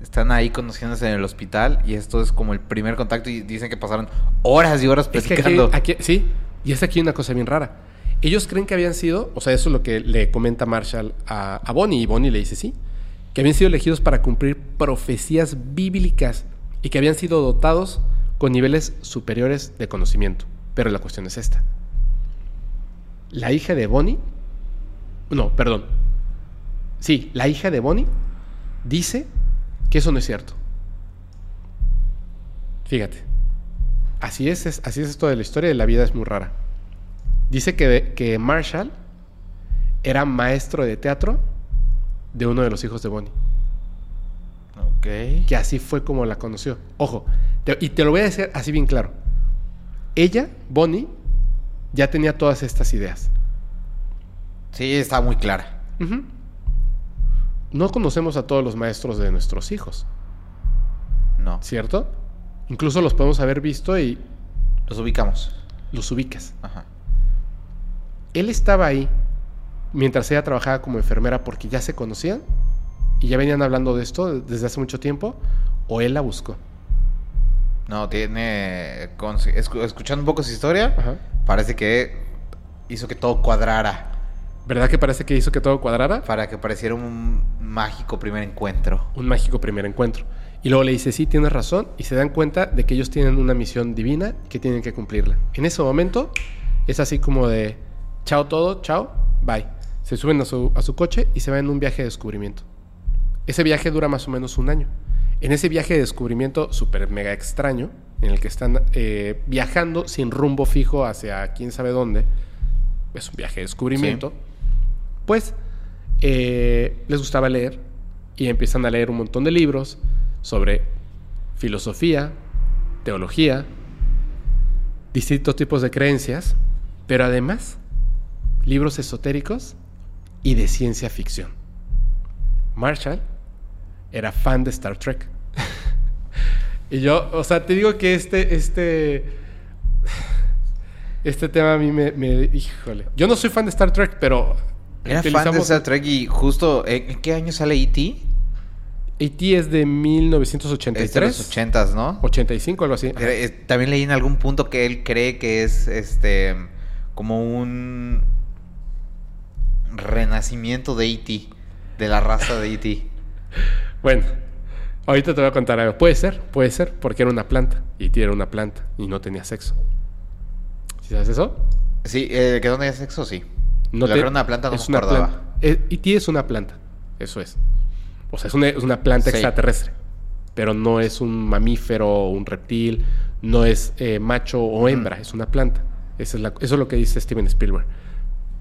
Están ahí conociéndose en el hospital y esto es como el primer contacto y dicen que pasaron horas y horas Es que aquí, platicando. aquí- sí, y es aquí una cosa bien rara. Ellos creen que habían sido, o sea, eso es lo que le comenta Marshall a, a Bonnie, y Bonnie le dice sí, que habían sido elegidos para cumplir profecías bíblicas y que habían sido dotados con niveles superiores de conocimiento. Pero la cuestión es esta. La hija de Bonnie, no, perdón. Sí, la hija de Bonnie dice que eso no es cierto. Fíjate. Así es, es- así es esto de la historia de la vida, es muy rara. Dice que, que Marshall era maestro de teatro de uno de los hijos de Bonnie. Ok. Que así fue como la conoció. Ojo, te- y te lo voy a decir así bien claro. Ella, Bonnie, ya tenía todas estas ideas. Sí, está muy clara. Ujú. No conocemos a todos los maestros de nuestros hijos, No. ¿cierto? Incluso los podemos haber visto y Los ubicamos. los ubicas. Ajá. Él estaba ahí mientras ella trabajaba como enfermera porque ya se conocían y ya venían hablando de esto desde hace mucho tiempo, o él la buscó. No, tiene. escuchando un poco su historia, Ajá. parece que hizo que todo cuadrara. ¿Verdad que parece que hizo que todo cuadrara? Para que pareciera un mágico primer encuentro. Un mágico primer encuentro. Y luego le dice, sí, tienes razón, y se dan cuenta de que ellos tienen una misión divina y que tienen que cumplirla. En ese momento es así como de, chao todo, chao, bye. Se suben a su, a su coche y se van en un viaje de descubrimiento. Ese viaje dura más o menos un año. En ese viaje de descubrimiento súper mega extraño, en el que están eh, viajando sin rumbo fijo hacia quién sabe dónde, es un viaje de descubrimiento, pues eh, les gustaba leer y empiezan a leer un montón de libros sobre filosofía, teología, distintos tipos de creencias, pero además libros esotéricos y de ciencia ficción. Marshall era fan de Star Trek. y yo, o sea, te digo que este, este, este tema a mí me, me- híjole. Yo no soy fan de Star Trek, pero Era fan de Star Trek y justo, ¿en qué año sale E.T.? E.T. es de Es de 1983, los ochentas, ¿no? 85, algo así. Ajá. Era- eh, También leí en algún punto que él cree que es este como un renacimiento de E.T., de la raza de E.T. Bueno, ahorita te voy a contar algo. Puede ser, puede ser, porque era una planta. E.T. era una planta y no tenía sexo. ¿Sí sabes eso? Sí, eh, que donde hay sexo, sí. No te- una planta no es una acordaba. planta. Eh, E.T. es una planta, eso es. O sea, es una, es una planta Sí. extraterrestre. Pero no es un mamífero o un reptil, no es eh, macho o hembra, es una planta. Esa es la- eso es lo que dice Steven Spielberg.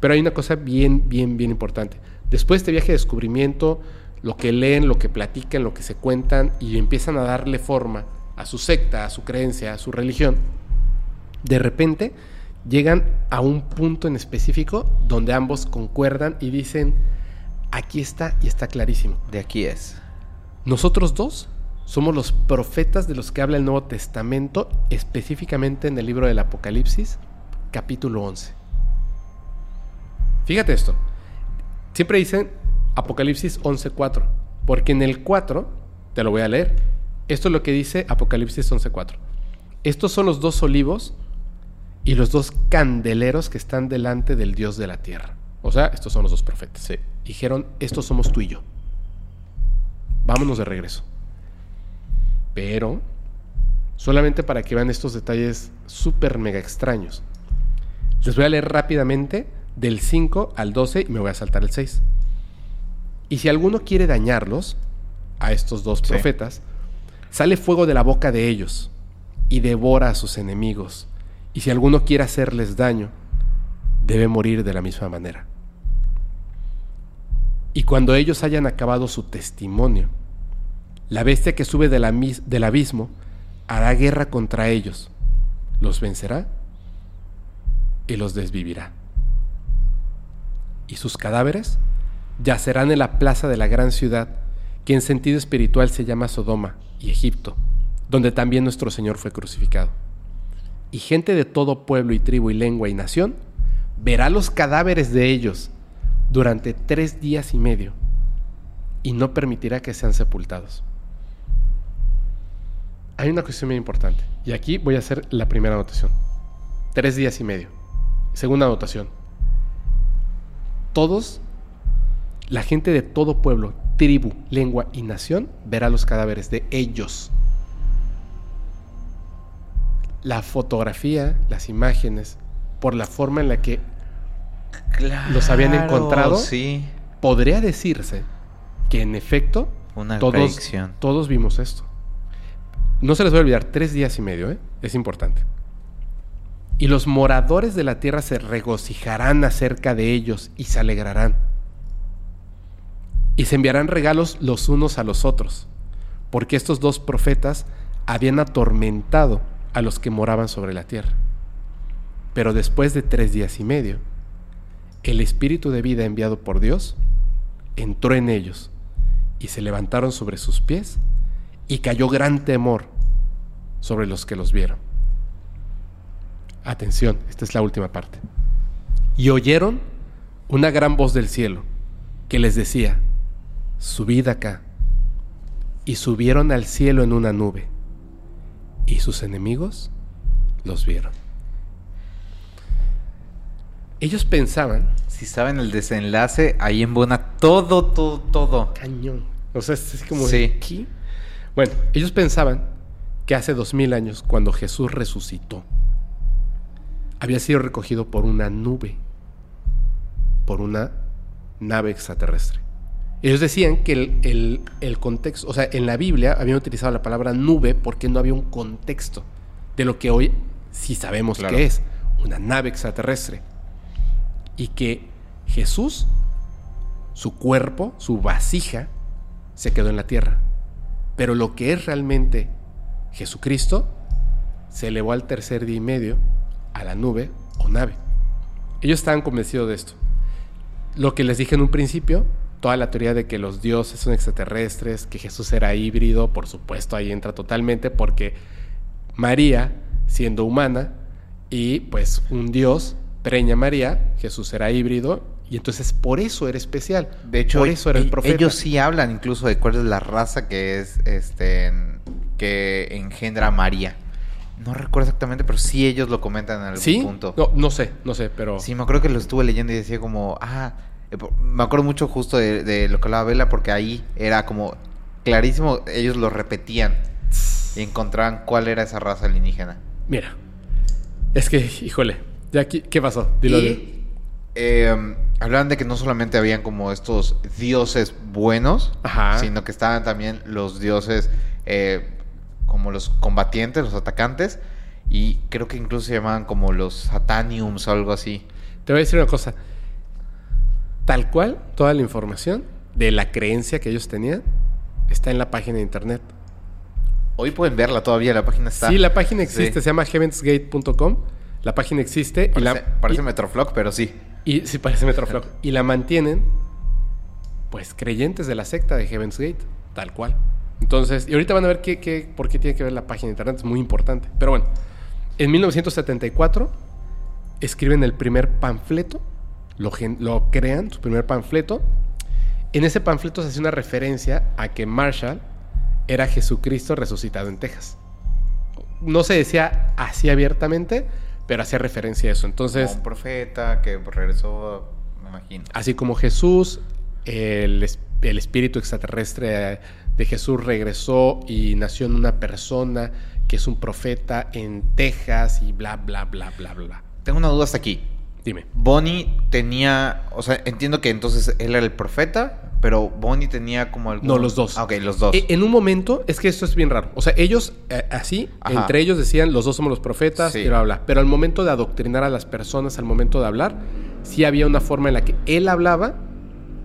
Pero hay una cosa bien, bien, bien importante. Después de este viaje de descubrimiento, lo que leen, lo que platican, lo que se cuentan y empiezan a darle forma a su secta, a su creencia, a su religión, de repente llegan a un punto en específico donde ambos concuerdan y dicen, aquí está y está clarísimo. De aquí es. Nosotros dos somos los profetas de los que habla el Nuevo Testamento, específicamente en el libro del Apocalipsis, capítulo 11. Fíjate esto. Siempre dicen Apocalipsis 11.4, porque en el 4, te lo voy a leer, esto es lo que dice Apocalipsis 11.4. Estos son los dos olivos y los dos candeleros que están delante del Dios de la tierra. O sea, estos son los dos profetas. Sí. Dijeron, estos somos tú y yo. Vámonos de regreso. Pero, solamente para que vean estos detalles súper mega extraños. Les voy a leer rápidamente del 5 al 12 y me voy a saltar el 6. Y si alguno quiere dañarlos, a estos dos Sí. profetas, sale fuego de la boca de ellos y devora a sus enemigos. Y si alguno quiere hacerles daño, debe morir de la misma manera. Y cuando ellos hayan acabado su testimonio, la bestia que sube del abismo hará guerra contra ellos, los vencerá y los desvivirá. Y sus cadáveres yacerán en la plaza de la gran ciudad, que en sentido espiritual se llama Sodoma y Egipto, donde también nuestro Señor fue crucificado. Y gente de todo pueblo y tribu y lengua y nación verá los cadáveres de ellos durante tres días y medio y no permitirá que sean sepultados. Hay una cuestión muy importante y aquí voy a hacer la primera anotación. Tres días y medio. Segunda anotación. Todos, la gente de todo pueblo, tribu, lengua y nación verá los cadáveres de ellos. La fotografía, las imágenes, por la forma en la que Claro, ¿Los habían encontrado? Sí. podría decirse que en efecto Una todos, predicción. todos vimos esto. No se les va a olvidar, tres días y medio, ¿eh? es importante. Y los moradores de la tierra se regocijarán acerca de ellos y se alegrarán. Y se enviarán regalos los unos a los otros, porque estos dos profetas habían atormentado a los que moraban sobre la tierra. Pero después de tres días y medio, el espíritu de vida enviado por Dios entró en ellos y se levantaron sobre sus pies y cayó gran temor sobre los que los vieron. Atención, esta es la última parte. Y oyeron una gran voz del cielo que les decía, subid acá. Y subieron al cielo en una nube. Y sus enemigos los vieron. Ellos pensaban Si saben el desenlace, ahí embona todo, todo, todo. cañón. O sea, es como Sí. de, ¿qué? Bueno, ellos pensaban que hace dos mil años, cuando Jesús resucitó, había sido recogido por una nube, por una nave extraterrestre. Ellos decían que el, el- el contexto, o sea, en la Biblia habían utilizado la palabra nube porque no había un contexto de lo que hoy sí sabemos Claro. que es, una nave extraterrestre. Y que Jesús, su cuerpo, su vasija, se quedó en la tierra. Pero lo que es realmente Jesucristo se elevó al tercer día y medio a la nube o nave. Ellos estaban convencidos de esto. Lo que les dije en un principio, toda la teoría de que los dioses son extraterrestres, que Jesús era híbrido, por supuesto, ahí entra totalmente, porque María, siendo humana, y pues un dios preña a María, Jesús era híbrido, y entonces por eso era especial. De hecho, por eso era el profeta. ellos sí hablan incluso de cuál es la raza que es este que engendra a María. No recuerdo exactamente, pero sí ellos lo comentan en algún ¿Sí? punto. No, no sé, no sé, pero... Sí, me acuerdo que lo estuve leyendo y decía como, ah, me acuerdo mucho justo de, de lo que hablaba Vela porque ahí era como clarísimo, ellos lo repetían y encontraban cuál era esa raza alienígena. Mira, es que, híjole, ya aquí, ¿qué pasó? Dilo, dilo. y eh, hablaban de que no solamente habían como estos dioses buenos, Ajá. sino que estaban también los dioses eh, como los combatientes, los atacantes, y creo que incluso se llamaban como los sataniums o algo así. Te voy a decir una cosa. Tal cual, toda la información de la creencia que ellos tenían está en la página de internet. Hoy pueden verla todavía, la página está. Sí, la página existe, Sí. se llama heavensgate.com. La página existe y Parece, la parece y- Metroflog, pero sí. y, sí parece Metroflog y la mantienen pues creyentes de la secta de Heaven's Gate, tal cual. Entonces, y ahorita van a ver qué, qué- por qué tiene que ver la página de internet, es muy importante. Pero bueno, en 1974 escriben el primer panfleto, lo, crean, su primer panfleto. En ese panfleto se hace una referencia a que Marshall era Jesucristo resucitado en Texas. No se decía así abiertamente, pero hacía referencia a eso. Entonces, Como un profeta que regresó, me imagino. Así como Jesús, el, el espíritu extraterrestre de Jesús regresó y nació en una persona que es un profeta en Texas y bla, bla, bla, bla, bla. Tengo una duda hasta aquí. Dime. Bonnie tenía, o sea, entiendo que entonces él era el profeta, pero Bonnie tenía como algún... No, los dos. Ah, ok, los dos. E- En un momento, es que esto es bien raro. O sea, ellos eh, así, Ajá. entre ellos decían, los dos somos los profetas Sí. y bla, bla. Pero al momento de adoctrinar a las personas, al momento de hablar, sí había una forma en la que él hablaba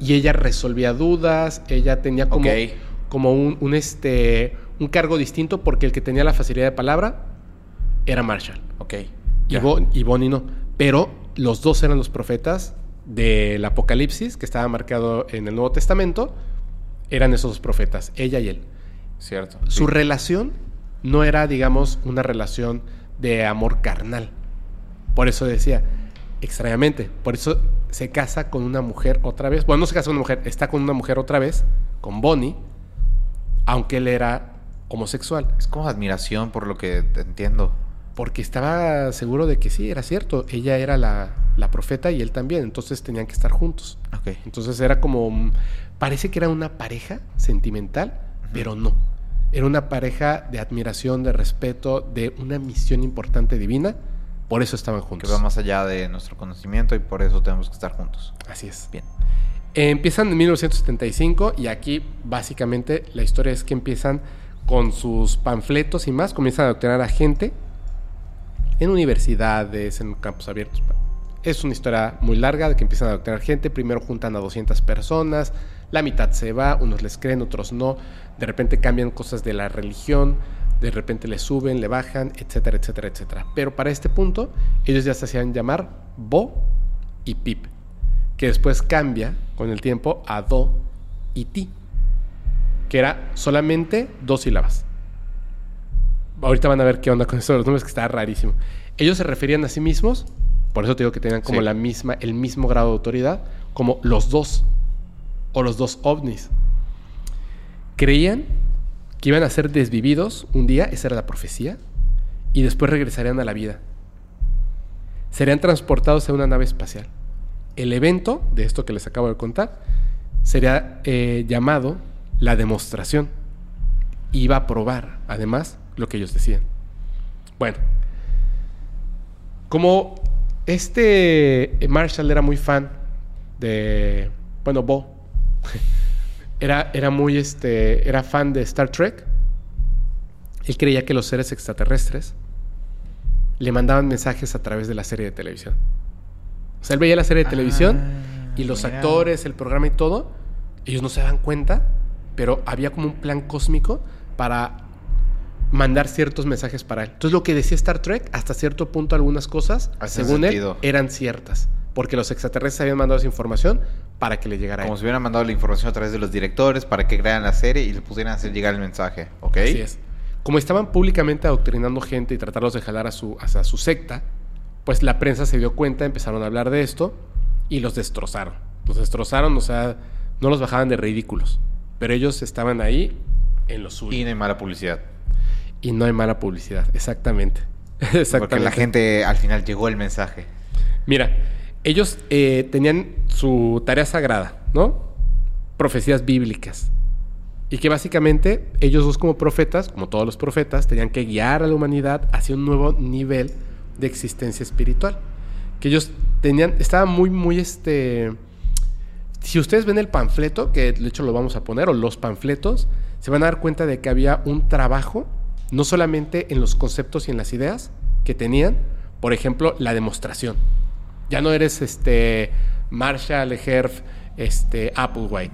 y ella resolvía dudas, ella tenía como, como un, un, este, un cargo distinto porque el que tenía la facilidad de palabra era Marshall. ok. Y. Bo- y Bonnie no. Pero los dos eran los profetas del Apocalipsis, que estaba marcado en el Nuevo Testamento. Eran esos dos profetas, ella y él. Cierto. Su sí. relación no era, digamos, una relación de amor carnal. Por eso decía, extrañamente, por eso se casa con una mujer otra vez. Bueno, no se casa con una mujer, está con una mujer otra vez, con Bonnie, aunque él era homosexual. Es como admiración por lo que entiendo. Porque estaba seguro de que sí, era cierto. Ella era la, la profeta y él también. Entonces tenían que estar juntos. Entonces era como... mm, Parece que era una pareja sentimental, pero no. Era una pareja de admiración, de respeto, de una misión importante divina. Por eso estaban Que juntos. va más allá de nuestro conocimiento y por eso tenemos que estar juntos. Así es. Bien. Eh, empiezan en 1975 y aquí básicamente la historia es que empiezan con sus panfletos y más, comienzan a adoctrinar a gente en universidades, en campos abiertos. Es una historia muy larga de que empiezan a adoctrinar gente. Primero juntan a 200 personas, la mitad se va, unos les creen, otros no. De repente cambian cosas de la religión, de repente le suben, le bajan, etcétera, etcétera, etcétera. Pero para este punto, ellos ya se hacían llamar Bo y Pip, que después cambia con el tiempo a Do y Ti, que era solamente dos sílabas. Ahorita van a ver qué onda con eso de los nombres, que está rarísimo. Ellos se referían a sí mismos, por eso te digo que tenían como Sí. la misma, el mismo grado de autoridad, como los dos, o los dos ovnis. Creían que iban a ser desvividos un día, esa era la profecía, y después regresarían a la vida. Serían transportados a una nave espacial. El evento de esto que les acabo de contar sería eh, llamado la demostración. Iba a probar, además, lo que ellos decían. Bueno, como este Marshall era muy fan de, bueno, Bo, era, era muy, este, era fan de Star Trek, él creía que los seres extraterrestres le mandaban mensajes a través de la serie de televisión. O sea, él veía la serie de televisión Ah, y los mira. actores, el programa y todo, ellos no se daban cuenta, pero había como un plan cósmico para mandar ciertos mensajes para él. Entonces lo que decía Star Trek, hasta cierto punto algunas cosas, según sentido. él, eran ciertas. porque los extraterrestres habían mandado esa información para que le llegara a Como él. si hubieran mandado la información a través de los directores para que crearan la serie y le pusieran a hacer llegar el mensaje. ¿Ok? Así es. Como estaban públicamente adoctrinando gente y tratarlos de jalar a su, hacia su secta, pues la prensa se dio cuenta, empezaron a hablar de esto y los destrozaron. Los destrozaron, o sea, no los bajaban de ridículos. Pero ellos estaban ahí en lo suyo. Y no hay mala publicidad. Y no hay mala publicidad, exactamente. exactamente. Porque la gente al final llegó el mensaje. Mira, ellos eh, tenían su tarea sagrada, ¿no? Profecías bíblicas. Y que básicamente ellos dos como profetas, como todos los profetas, tenían que guiar a la humanidad hacia un nuevo nivel de existencia espiritual. Que ellos tenían, estaba muy, muy este... Si ustedes ven el panfleto, que de hecho lo vamos a poner, o los panfletos, se van a dar cuenta de que había un trabajo, no solamente en los conceptos y en las ideas que tenían, por ejemplo, la demostración. Ya no eres este Marshall, Herb, este Applewhite.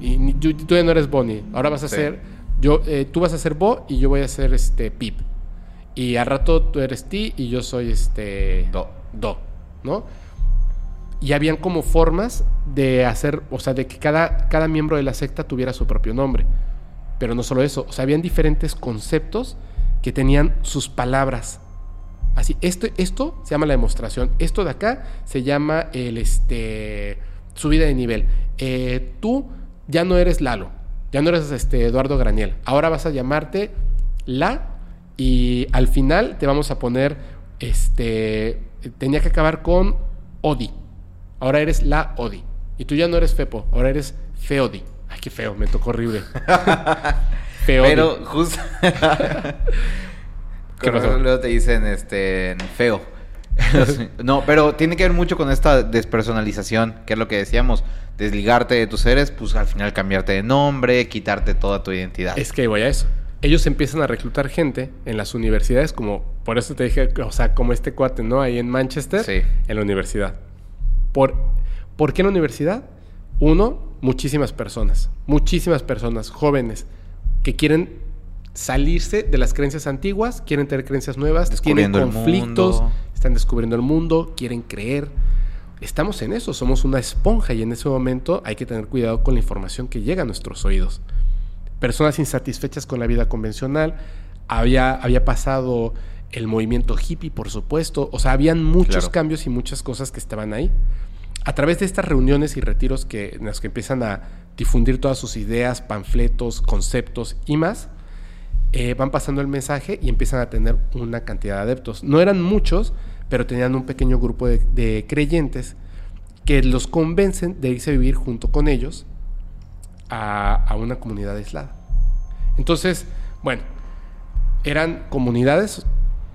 Y ni- tú, tú ya no eres Bonnie. Ahora vas a Sí. ser. Yo, eh, tú vas a ser Bo y yo voy a ser este Pip. Y al rato tú eres T y yo soy este. Do. Do. ¿No? Y habían como formas de hacer. O sea, de que cada, cada miembro de la secta tuviera su propio nombre. Pero no solo eso. O sea, habían diferentes conceptos que tenían sus palabras. Así, esto, esto se llama la demostración. Esto de acá se llama el este subida de nivel. Eh, tú ya no eres Lalo, ya no eres este Eduardo Graniel. Ahora vas a llamarte La y al final te vamos a poner este tenía que acabar con Odi. Ahora eres la Odi. Y tú ya no eres Fepo, ahora eres Feodi. Ay, qué feo, me tocó horrible. Feodi. Pero justo. Luego te dicen este feo. no, pero tiene que ver mucho con esta despersonalización, que es lo que decíamos. Desligarte de tus seres, pues al final cambiarte de nombre, quitarte toda tu identidad. Es que voy a eso. Ellos empiezan a reclutar gente en las universidades, como por eso te dije, o sea, como este cuate, ¿no? Ahí en Manchester, Sí. en la universidad. ¿Por, ¿Por qué en la universidad? Uno, muchísimas personas, muchísimas personas jóvenes que quieren salirse de las creencias antiguas, quieren tener creencias nuevas, tienen conflictos, están descubriendo el mundo, quieren creer. Estamos en eso, somos una esponja y en ese momento hay que tener cuidado con la información que llega a nuestros oídos personas insatisfechas con la vida convencional, había, había pasado el movimiento hippie, por supuesto, o sea, habían muchos Claro. cambios y muchas cosas que estaban ahí. A través de estas reuniones y retiros que, en las que empiezan a difundir todas sus ideas, panfletos, conceptos y más, eh, van pasando el mensaje y empiezan a tener una cantidad de adeptos. No eran muchos, pero tenían un pequeño grupo de, creyentes que los convencen de irse a vivir junto con ellos a una comunidad aislada. Entonces, bueno, eran comunidades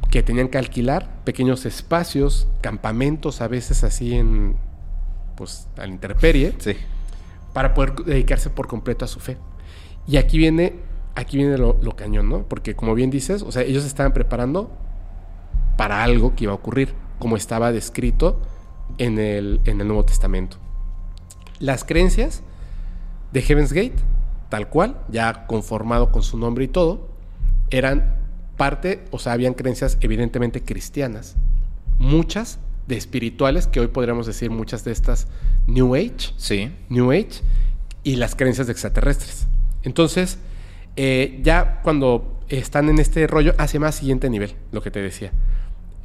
que tenían que alquilar pequeños espacios, campamentos, a veces así en, pues, a la intemperie, Sí. para poder dedicarse por completo a su fe. Y aquí viene, aquí viene lo, lo cañón, ¿no? Porque como bien dices, o sea, ellos estaban preparando para algo que iba a ocurrir, como estaba descrito en el, en el Nuevo Testamento. Las creencias de Heaven's Gate, tal cual, ya conformado con su nombre y todo, eran parte, o sea, habían creencias evidentemente cristianas, muchas de espirituales, que hoy podríamos decir muchas de estas New Age, Sí. New Age y las creencias de extraterrestres. Entonces, eh, ya cuando están en este rollo, hace más siguiente nivel, lo que te decía.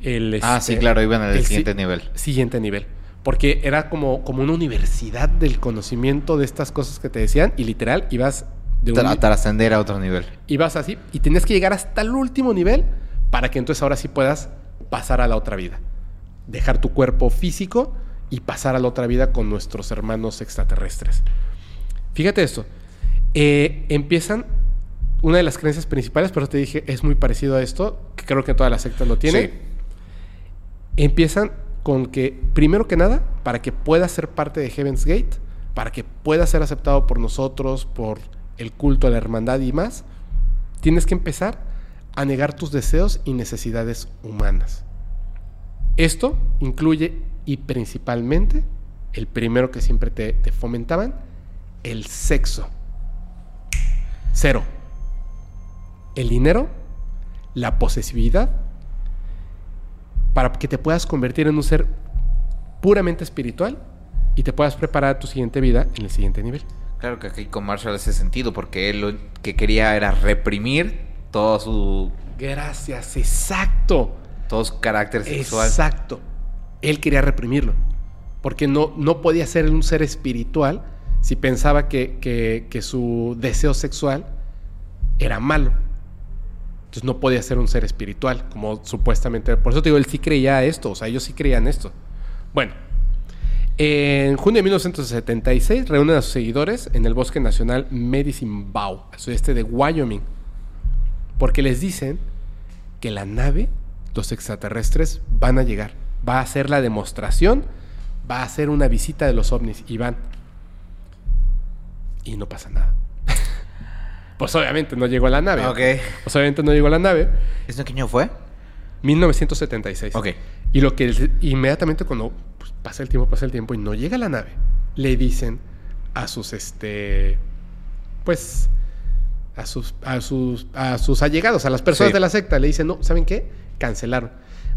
El, Ah, este, sí, claro, iban al si- siguiente nivel. Siguiente nivel. Porque era como, como una universidad del conocimiento de estas cosas que te decían y literal ibas de un, Tra- trascender a otro nivel. ibas así y tenías que llegar hasta el último nivel para que entonces ahora sí puedas pasar a la otra vida. Dejar tu cuerpo físico y pasar a la otra vida con nuestros hermanos extraterrestres. Fíjate esto. eh, empiezan una de las creencias principales, pero te dije, es muy parecido a esto, que creo que todas las sectas lo tienen. Sí. Empiezan con que, primero que nada, para que puedas ser parte de Heaven's Gate, para que puedas ser aceptado por nosotros, por el culto a la hermandad y más, tienes que empezar a negar tus deseos y necesidades humanas. Esto incluye y principalmente, el primero que siempre te, te fomentaban, el sexo. Cero. El dinero, la posesividad, para que te puedas convertir en un ser puramente espiritual y te puedas preparar tu siguiente vida en el siguiente nivel. Claro que aquí con Marshall hace sentido porque él lo que quería era reprimir todo su, Gracias, exacto. Todo su carácter sexual. Exacto. Él quería reprimirlo. Porque no, no podía ser un ser espiritual si pensaba que, que- que su deseo sexual era malo. Entonces no podía ser un ser espiritual, como supuestamente. Por eso te digo, él sí creía esto. O sea, ellos sí creían esto. Bueno, en junio de 1976 reúnen a sus seguidores en el Bosque Nacional Medicine Bow, al sudeste de Wyoming. Porque les dicen que la nave, los extraterrestres, van a llegar. Va a hacer la demostración, va a hacer una visita de los ovnis y van. Y no pasa nada. pues obviamente no llegó la nave. Ok. Pues obviamente no llegó la nave. ¿Eso qué año fue? 1976. Ok. Y lo que inmediatamente cuando pues, pasa el tiempo, pasa el tiempo y no llega la nave, le dicen a sus este pues a sus a sus a sus allegados, a las personas Sí. de la secta, le dicen, "No, ¿saben qué? Cancelaron.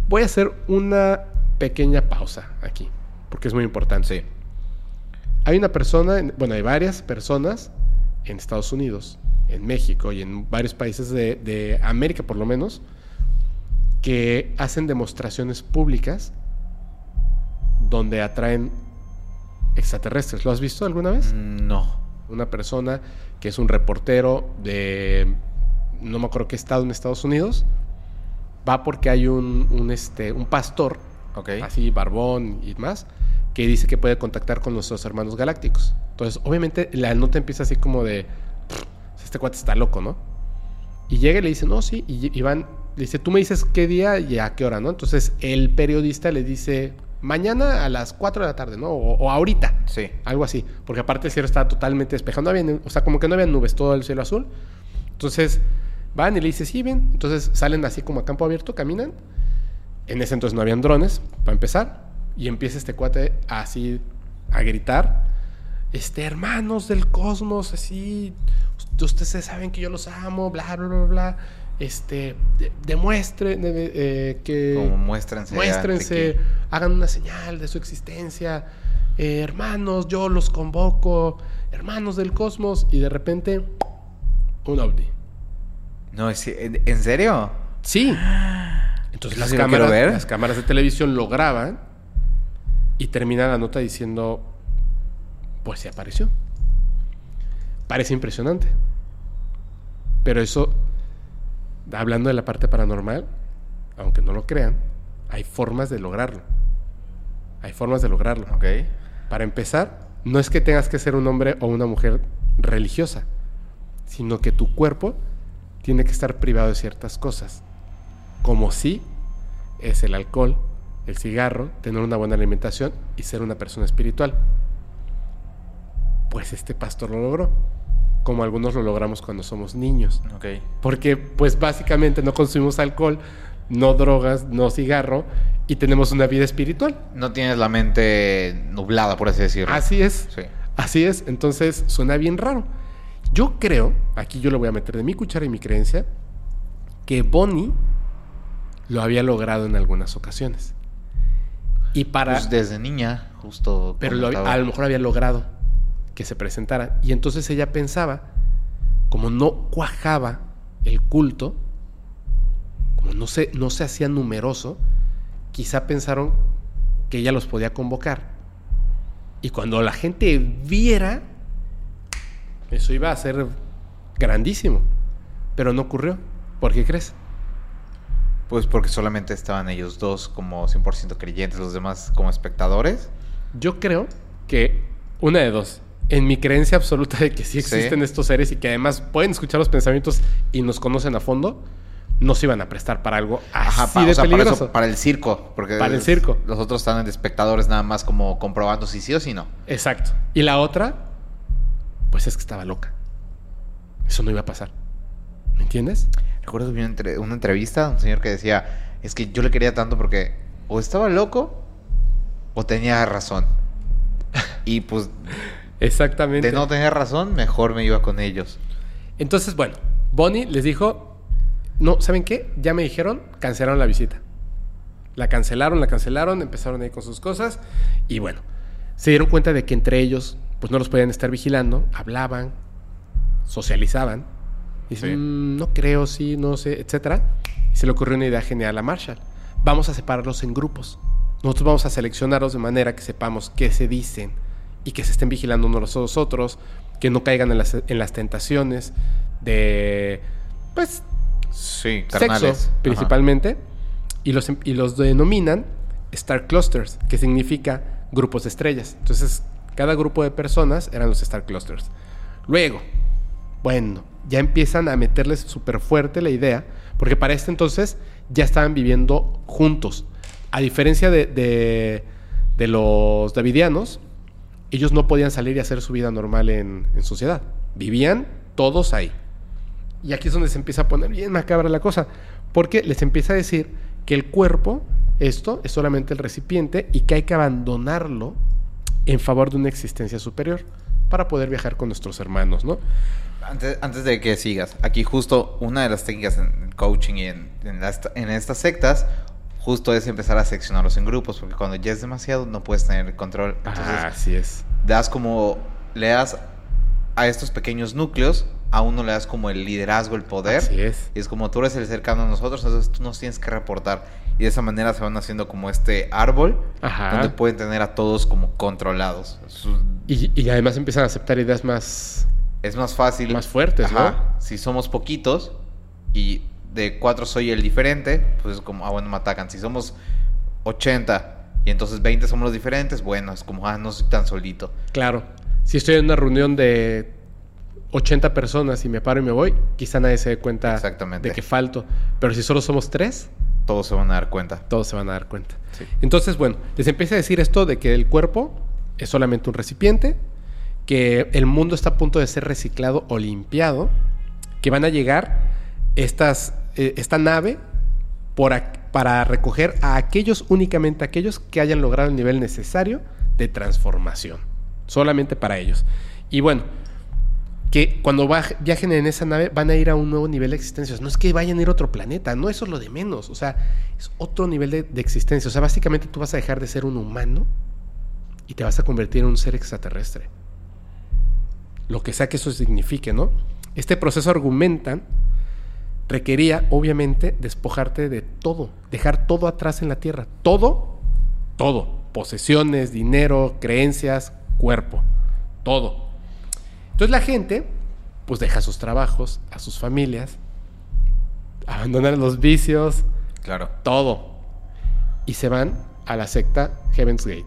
Voy a hacer una pequeña pausa aquí, porque es muy importante. Sí. Hay una persona, en- bueno, hay varias personas en Estados Unidos, en México y en varios países de, de América por lo menos, que hacen demostraciones públicas donde atraen extraterrestres. ¿Lo has visto alguna vez? Mm, No. Una persona que es un reportero de, no me acuerdo qué estado en Estados Unidos, va porque hay un, un, este, un pastor Ok. así barbón y más, que dice que puede contactar con nuestros hermanos galácticos. Entonces, obviamente, la nota empieza así como de, "Pff, este cuate está loco, ¿no? Y llega y le dice, no, sí, y Iván le dice, tú me dices qué día y a qué hora, ¿no? Entonces, el periodista le dice, mañana a las 4 de la tarde, ¿no? O, o ahorita. Sí. Algo así, porque aparte el cielo estaba totalmente despejado, no había, o sea, como que no había nubes, todo el cielo azul. Entonces van y le dice, sí, bien. Entonces salen así como a campo abierto, caminan. En ese entonces no habían drones, para empezar. Y empieza este cuate así a gritar, este, hermanos del cosmos, así, ust- ustedes saben que yo los amo, bla, bla, bla, bla. Este, de- demuestren de- eh, que... Como muéstrense. Muéstrense, hagan una señal de su existencia. Eh, hermanos, yo los convoco, hermanos del cosmos. Y de repente, un ovni. No, es- ¿en serio? Sí. Entonces las sí cámaras, ver. las cámaras de televisión lo graban y termina la nota diciendo, pues se apareció. Parece impresionante. Pero eso, hablando de la parte paranormal, aunque no lo crean, hay formas de lograrlo. Hay formas de lograrlo. Para empezar, no es que tengas que ser un hombre o una mujer religiosa, sino que tu cuerpo tiene que estar privado de ciertas cosas, como si es el alcohol, el cigarro, tener una buena alimentación y ser una persona espiritual. Pues este pastor lo logró, como algunos lo logramos cuando somos niños, porque pues básicamente no consumimos alcohol, no drogas, no cigarro y tenemos una vida espiritual. No tienes la mente nublada, por así decirlo. Así es. Sí. Así es, entonces suena bien raro. Yo creo, aquí yo le voy a meter de mi cuchara y mi creencia, que Bonnie lo había logrado en algunas ocasiones. Y para... Pues desde niña, justo. pero lo a lo mejor había logrado que se presentara. Y entonces ella pensaba, como no cuajaba el culto, como no se, no se hacía numeroso, quizá pensaron que ella los podía convocar. Y cuando la gente viera, eso iba a ser grandísimo. Pero no ocurrió. ¿Por qué crees? Pues porque solamente estaban ellos dos como 100% creyentes, los demás como espectadores. Yo creo que una de dos. En mi creencia absoluta de que sí Sí. existen estos seres y que además pueden escuchar los pensamientos y nos conocen a fondo, no se iban a prestar para algo así Ajá, pa- de o sea, para, peligroso. eso, para el circo. Porque Para el circo. Los otros estaban de espectadores nada más como comprobando si sí o si no. Exacto. Y la otra, pues es que estaba loca. Eso no iba a pasar. ¿Me entiendes? Recuerdo que vi una, entre- una entrevista a un señor que decía, es que yo le quería tanto porque o estaba loco o tenía razón. Y pues Exactamente. de no tener razón, mejor me iba con ellos. Entonces, bueno, Bonnie les dijo, no, ¿saben qué? Ya me dijeron, cancelaron la visita. La cancelaron, la cancelaron, empezaron ahí con sus cosas y bueno, se dieron cuenta de que entre ellos pues no los podían estar vigilando, hablaban, socializaban. Y dicen, Sí. "Mm, no creo, sí, no sé, etcétera. Y se le ocurrió una idea genial a Marshall. Vamos a separarlos en grupos. Nosotros vamos a seleccionarlos de manera que sepamos qué se dicen y que se estén vigilando unos a los otros, que no caigan en las, en las tentaciones de, pues, Sí, sexo Ajá. principalmente. Y los, y los denominan Star Clusters, que significa grupos de estrellas. Entonces, cada grupo de personas eran los Star Clusters. Luego, bueno, ya empiezan a meterles súper fuerte la idea, porque para este entonces ya estaban viviendo juntos. A diferencia de, de- los davidianos, ellos no podían salir y hacer su vida normal en, en sociedad. Vivían todos ahí. Y aquí es donde se empieza a poner bien macabra la cosa, porque les empieza a decir que el cuerpo, esto, es solamente el recipiente y que hay que abandonarlo en favor de una existencia superior para poder viajar con nuestros hermanos, ¿no? Antes, antes de que sigas, aquí justo una de las técnicas en coaching y en, en, las- en estas sectas, justo es empezar a seccionarlos en grupos, porque cuando ya es demasiado no puedes tener el control. Entonces, así es. das como, le das a estos pequeños núcleos, a uno le das como el liderazgo, el poder. Así es. Y es como tú eres el cercano a nosotros, entonces tú nos tienes que reportar. Y de esa manera se van haciendo como este árbol, Ajá. donde pueden tener a todos como controlados. Y, y además empiezan a aceptar ideas más... es más fácil. Más fuertes, Ajá. Si somos poquitos y de cuatro soy el diferente, pues es como, ah, bueno, me atacan. Si somos 80 y entonces 20 somos los diferentes, bueno, es como, ah, no soy tan solito. Claro, si estoy en una reunión de 80 personas y me paro y me voy, quizá nadie se dé cuenta Exactamente. de que falto. Pero si solo somos tres, Todos se van a dar cuenta. todos se van a dar cuenta. Sí. Entonces, bueno, les empieza a decir esto de que el cuerpo es solamente un recipiente, que el mundo está a punto de ser reciclado o limpiado, que van a llegar estas, eh, esta nave por para recoger a aquellos, únicamente aquellos que hayan logrado el nivel necesario de transformación. Solamente para ellos. Y bueno, que cuando viajen en esa nave van a ir a un nuevo nivel de existencia. No es que vayan a ir a otro planeta, no eso es lo de menos. O sea, es otro nivel de, de existencia. O sea, básicamente tú vas a dejar de ser un humano y te vas a convertir en un ser extraterrestre. Lo que sea que eso signifique, ¿no? Este proceso argumentan requería, obviamente, despojarte de todo, dejar todo atrás en la Tierra. Todo, todo. Posesiones, dinero, creencias, cuerpo. Todo. Entonces la gente, pues deja sus trabajos, a sus familias, abandonan los vicios, Claro. todo. Y se van a la secta Heaven's Gate.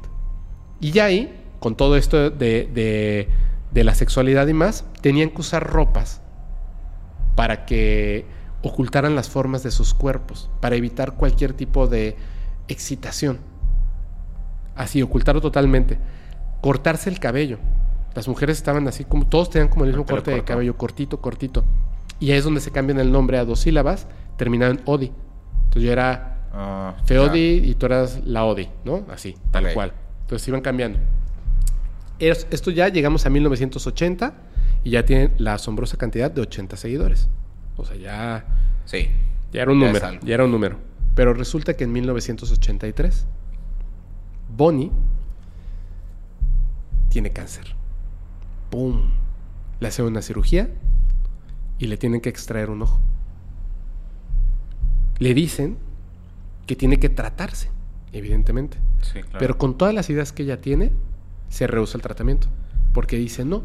Y ya ahí, con todo esto de, de- de la sexualidad y más, tenían que usar ropas para que ocultaran las formas de sus cuerpos, para evitar cualquier tipo de excitación. Así, ocultarlo totalmente. Cortarse el cabello. Las mujeres estaban así como, todos tenían como el mismo El corte de cabello, cortito, cortito. Y ahí es donde se cambian el nombre a dos sílabas, terminado en Odi. Entonces yo era Ah, Feodi y tú eras la Odi, ¿no? Así, tal cual. Entonces iban cambiando. Es- Esto ya llegamos a 1980 y ya tienen la asombrosa cantidad de 80 seguidores. O sea, ya. Sí. ya era un Ya número. Ya era un número. Pero resulta que en 1983, Bonnie tiene cáncer. ¡Pum! Le hacen una cirugía y le tienen que extraer un ojo. Le dicen que tiene que tratarse, evidentemente. Sí, claro. Pero con todas las ideas que ella tiene, se rehúsa el tratamiento. Porque dice, no,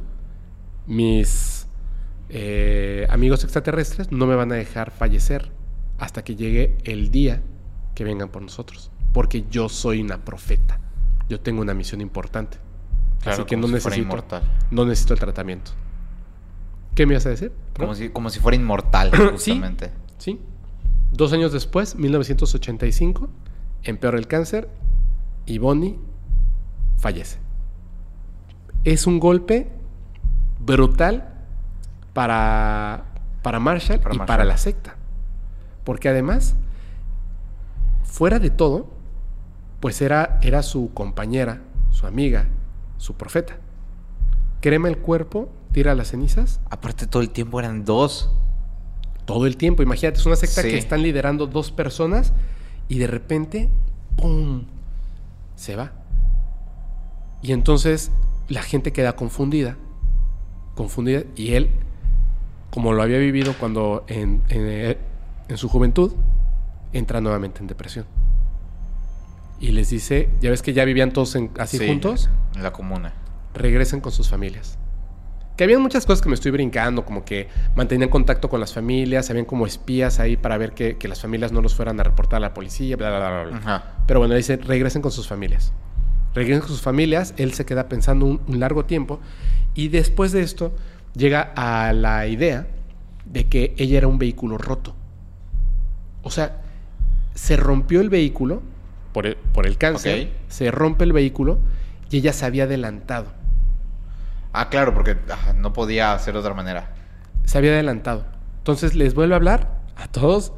mis eh, amigos extraterrestres no me van a dejar fallecer hasta que llegue el día que vengan por nosotros. Porque yo soy una profeta. Yo tengo una misión importante. Claro, Así que no si necesito, no necesito el tratamiento. ¿Qué me ibas a decir? Como si, como si fuera inmortal, Sí. justamente. Sí. Dos años después, 1985, empeora el cáncer y Bonnie fallece. Es un golpe brutal para, para Marshall Para y Marshall. para la secta. Porque además, fuera de todo, pues era, era su compañera, su amiga, su profeta. Crema el cuerpo, tira las cenizas Aparte, todo el tiempo eran dos. todo el tiempo. Imagínate, es una secta Sí. que están liderando dos personas y de repente ¡pum! Se va. Y entonces la gente queda confundida, confundida, y él, como lo había vivido cuando en, en- en su juventud, entra nuevamente en depresión. Y les dice, ya ves que ya vivían todos en- así Sí, juntos, En la comuna. regresen con sus familias. Que habían muchas cosas que me estoy brincando, como que mantenían contacto con las familias, habían como espías ahí para ver que, que las familias no los fueran a reportar a la policía, bla, bla, bla, bla. Ajá. Pero bueno, dice, regresen con sus familias. Regresen con sus familias, él se queda pensando un, un largo tiempo y después de esto llega a la idea de que ella era un vehículo roto. O sea, se rompió el vehículo por el, por el cáncer, se rompe el vehículo y ella se había adelantado. Ah, claro, porque ah, no podía hacer de otra manera. se había adelantado. Entonces les vuelve a hablar a todos,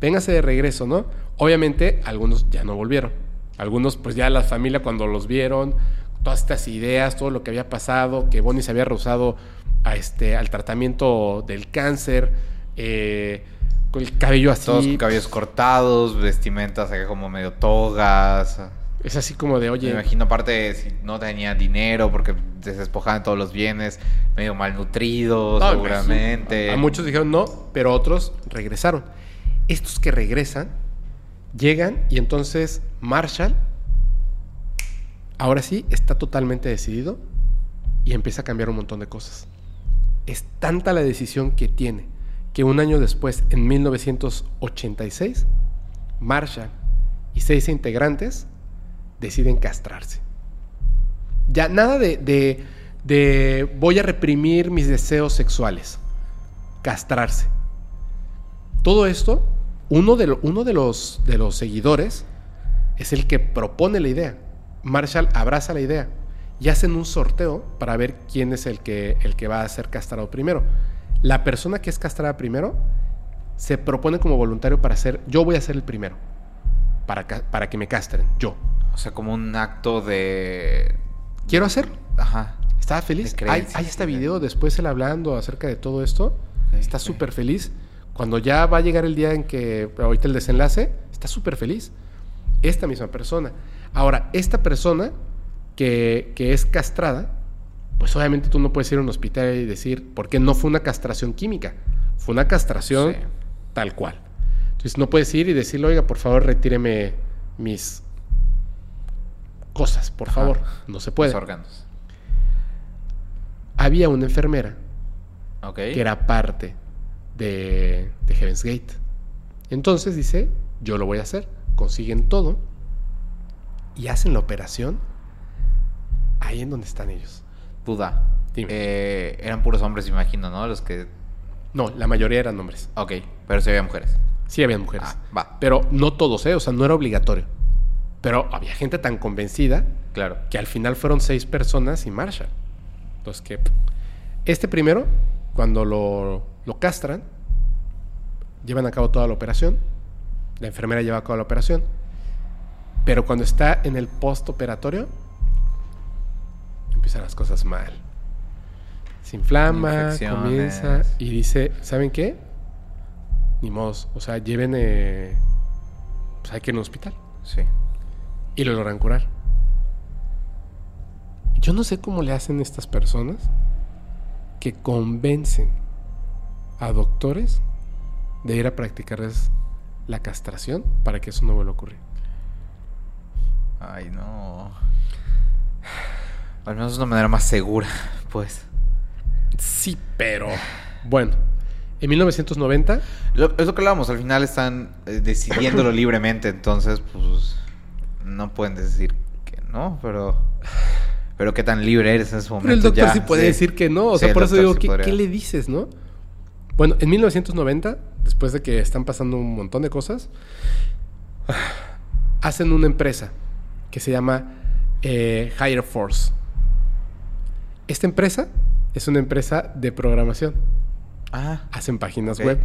véngase de regreso, ¿no? Obviamente algunos ya no volvieron. Algunos pues ya la familia cuando los vieron, todas estas ideas, todo lo que había pasado, que Bonnie se había rehusado a este, al tratamiento del cáncer, eh, con el cabello así. Todos con cabellos cortados, vestimentas acá como medio togas. Es así como de, Me oye, imagino, aparte, si no tenía dinero porque se despojaban todos los bienes, medio malnutridos, No, seguramente. A muchos dijeron no, pero otros regresaron. Estos que regresan llegan y entonces Marshall ahora sí está totalmente decidido y empieza a cambiar un montón de cosas. Es tanta la decisión que tiene que un año después, en 1986, Marshall y seis integrantes deciden castrarse. Ya nada de, de, voy a reprimir mis deseos sexuales. Castrarse. Todo esto, uno de, uno de, los, de los seguidores es el que propone la idea. Marshall abraza la idea y hacen un sorteo para ver quién es el que, el que va a ser castrado primero. La persona que es castrada primero se propone como voluntario para ser, yo voy a ser el primero, para, para que me castren, yo. O sea, como un acto de. Quiero hacerlo. Ajá. Estaba feliz. Hay, este video después él hablando acerca de todo esto. Está ok. súper feliz. Cuando ya va a llegar el día en que, ahorita el desenlace, está súper feliz. Esta misma persona. Ahora, esta persona que, que es castrada, pues obviamente tú no puedes ir a un hospital y decir, porque no fue una castración química, fue una castración Sí. tal cual. Entonces no puedes ir y decirle, oiga, por favor, retíreme mis cosas, por Ajá. favor. No se puede Los órganos. había una enfermera que era parte de, de Heaven's Gate. Entonces dice, yo lo voy a hacer. Consiguen todo y hacen la operación ahí en donde están ellos. Duda. Dime. Eh, eran puros hombres, imagino, ¿no? Los que. No, la mayoría eran hombres. Ok, pero se veían mujeres. Sí habían mujeres. Ah, va. Pero no todos, ¿eh? O sea, no era obligatorio. Pero había gente tan convencida Claro. que al final fueron seis personas y Marshall. Entonces, que este primero, cuando lo, lo castran, llevan a cabo toda la operación. La enfermera lleva a cabo la operación. Pero cuando está en el postoperatorio, empiezan las cosas mal. Se inflama, comienza y dice, ¿saben qué? Ni modos. O sea, lleven... eh, pues hay que ir a un hospital. Sí. Y lo logran curar. Yo no sé cómo le hacen estas personas que convencen a doctores de ir a practicarles la castración para que eso no vuelva a ocurrir. Ay, no. Al menos de una manera más segura, pues. Sí, pero bueno, en 1990 Lo- es lo que hablábamos, al final están eh, decidiéndolo libremente, entonces, pues. No pueden decir que no, pero. Pero qué tan libre eres en ese momento. Pero el doctor ya, sí puede decir que no. O Sí, sea, por eso digo, sí ¿qué, podría. qué le dices, no? Bueno, en 1990, después de que están pasando un montón de cosas, hacen una empresa que se llama eh, Higher Force. Esta empresa es una empresa de programación. Ah, Hacen páginas web.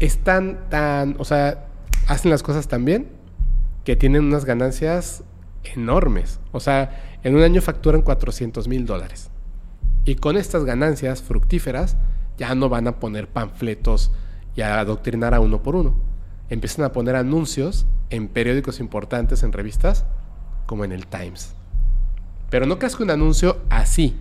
Están tan, o sea, hacen las cosas tan bien que tienen unas ganancias enormes. O sea, en un año facturan 400 mil dólares. Y con estas ganancias fructíferas ya no van a poner panfletos y a adoctrinar a uno por uno. empiezan a poner anuncios en periódicos importantes, en revistas, como en el Times. Pero no creas que un anuncio así.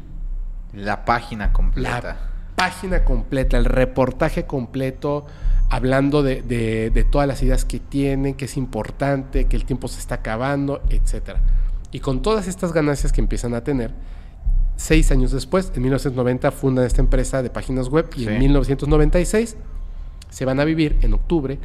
La página completa. La página completa, el reportaje completo, hablando de, de- de todas las ideas que tienen, que es importante, que el tiempo se está acabando, etc. Y con todas estas ganancias que empiezan a tener, seis años después, en 1990, fundan esta empresa de páginas web y Sí. en 1996 se van a vivir en octubre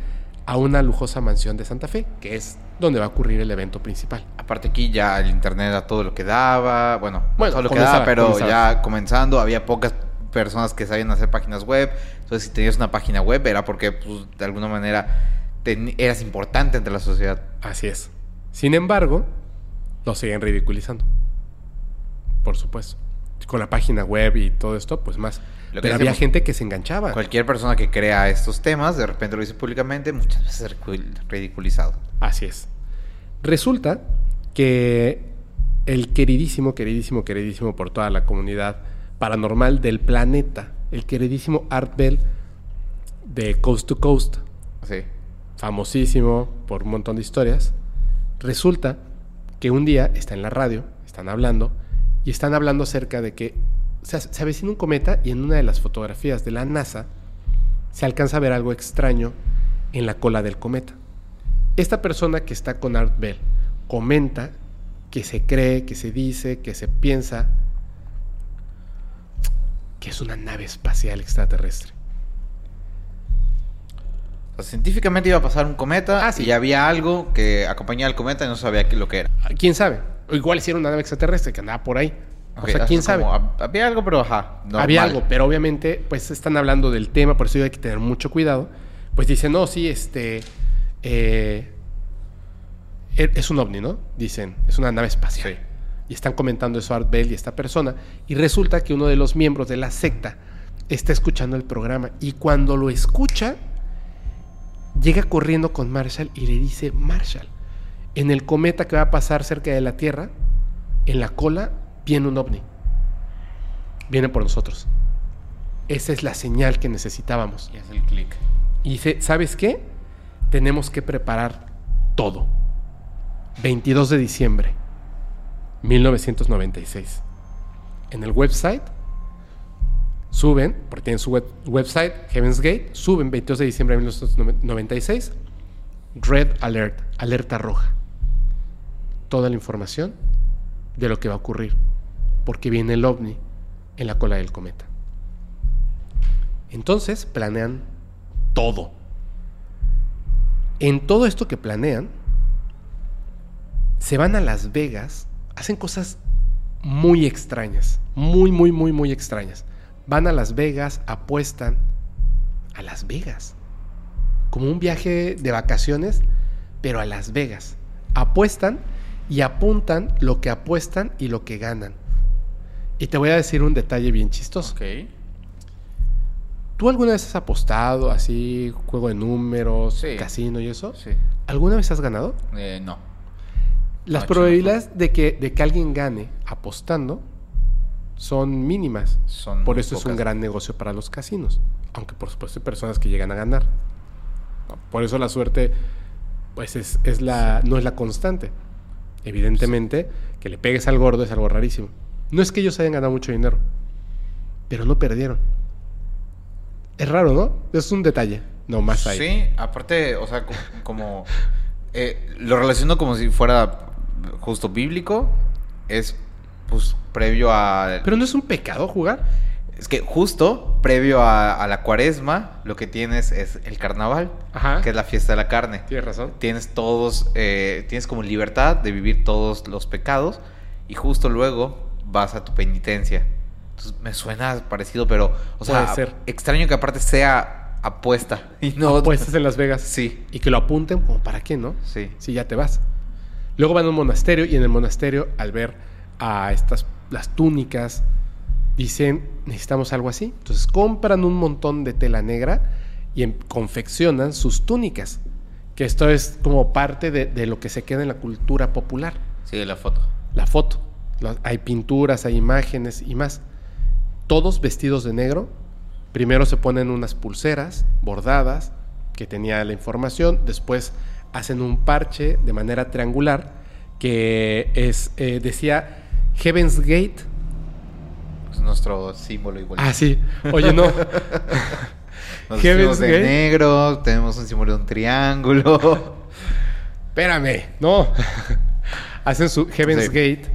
a una lujosa mansión de Santa Fe, que es donde va a ocurrir el evento principal. Aparte aquí ya el internet era todo lo que daba, bueno, no Bueno, todo lo que daba, pero comenzaba. ya comenzando había pocas personas que sabían hacer páginas web, entonces si tenías una página web era porque pues, de alguna manera eras importante entre la sociedad. Así es. Sin embargo, lo siguen ridiculizando. Por supuesto. Con la página web y todo esto, pues más. Lo que Pero había gente que se enganchaba. Cualquier persona que crea estos temas, de repente lo dice públicamente, muchas veces es ridicul- ridiculizado. Así es. Resulta que el queridísimo, queridísimo, queridísimo por toda la comunidad paranormal del planeta, el queridísimo Art Bell de Coast to Coast, Sí. famosísimo por un montón de historias, resulta que un día está en la radio, están hablando, y están hablando acerca de que se, se avecina un cometa y en una de las fotografías de la NASA se alcanza a ver algo extraño en la cola del cometa. Esta persona que está con Art Bell comenta que se cree, que se dice, que se piensa que es una nave espacial extraterrestre. O sea, científicamente iba a pasar un cometa Ah, sí. y había algo que acompañaba al cometa y no sabía qué lo que era. ¿Quién sabe? O igual si era una nave extraterrestre que andaba por ahí. O sea, quién sabe. como, había algo, pero ajá. normal. Había algo, pero obviamente, pues están hablando del tema, por eso hay que tener mucho cuidado. Pues dicen, no, sí, este. eh, e- es un ovni, ¿no? Dicen, es una nave espacial. Sí. Y están comentando eso Art Bell y esta persona. Y resulta que uno de los miembros de la secta está escuchando el programa. Y cuando lo escucha, llega corriendo con Marshall y le dice: Marshall, en el cometa que va a pasar cerca de la Tierra, en la cola, viene un ovni. Viene por nosotros. Esa es la señal que necesitábamos. Y es el clic. Y dice, ¿sabes qué? Tenemos que preparar todo. 22 de diciembre, 1996. En el website suben, porque tienen su web- website, Heaven's Gate, suben 22 de diciembre de 1996, Red Alert, alerta roja. Toda la información de lo que va a ocurrir, porque viene el ovni en la cola del cometa. Entonces planean todo. En todo esto que planean, se van a Las Vegas, hacen cosas muy extrañas, muy, muy, muy, muy extrañas. Van a Las Vegas, apuestan a Las Vegas, como un viaje de vacaciones, pero a Las Vegas. Apuestan y apuntan lo que apuestan y lo que ganan. Y te voy a decir un detalle bien chistoso. Ok. ¿Tú alguna vez has apostado así, juego de números, Sí. casino y eso? Sí. ¿Alguna vez has ganado? Eh, no. Las No, probabilidades de que, de que alguien gane apostando son mínimas. Son Por eso es un gran negocio para los casinos. Aunque por supuesto hay personas que llegan a ganar. Por eso la suerte pues es, es la, no es la constante. Evidentemente, que le pegues al gordo es algo rarísimo. No es que ellos hayan ganado mucho dinero, pero no perdieron. Es raro, ¿no? Es un detalle. No más ahí. Sí, aparte, o sea, co- como... eh, lo relaciono como si fuera justo bíblico. Es, pues, previo a... Pero no es un pecado jugar. Es que justo previo a, a la cuaresma, lo que tienes es el carnaval, Ajá. que es la fiesta de la carne. Tienes razón. Tienes todos, eh, tienes como libertad de vivir todos los pecados y justo luego vas a tu penitencia. Entonces me suena parecido, pero, o sea, ser. extraño que aparte sea apuesta y no Apuestas en Las Vegas. Sí, Y que lo apunten como para qué, ¿no? sí. Si ya te vas. Luego van a un monasterio y en el monasterio, al ver a estas, las túnicas, dicen, necesitamos algo así. Entonces compran un montón de tela negra y em- confeccionan sus túnicas. Que esto es como parte de, de lo que se queda en la cultura popular. Sigue la foto. La foto. Hay pinturas, hay imágenes y más. Todos vestidos de negro. Primero se ponen unas pulseras bordadas, que tenía la información. Después hacen un parche de manera triangular que es, eh, decía Heaven's Gate. Es nuestro símbolo igual. Ah, sí. Oye, no. Nos Heaven's de Gate. negro, tenemos un símbolo de un triángulo. Espérame, no. Hacen su Heaven's Sí. Gate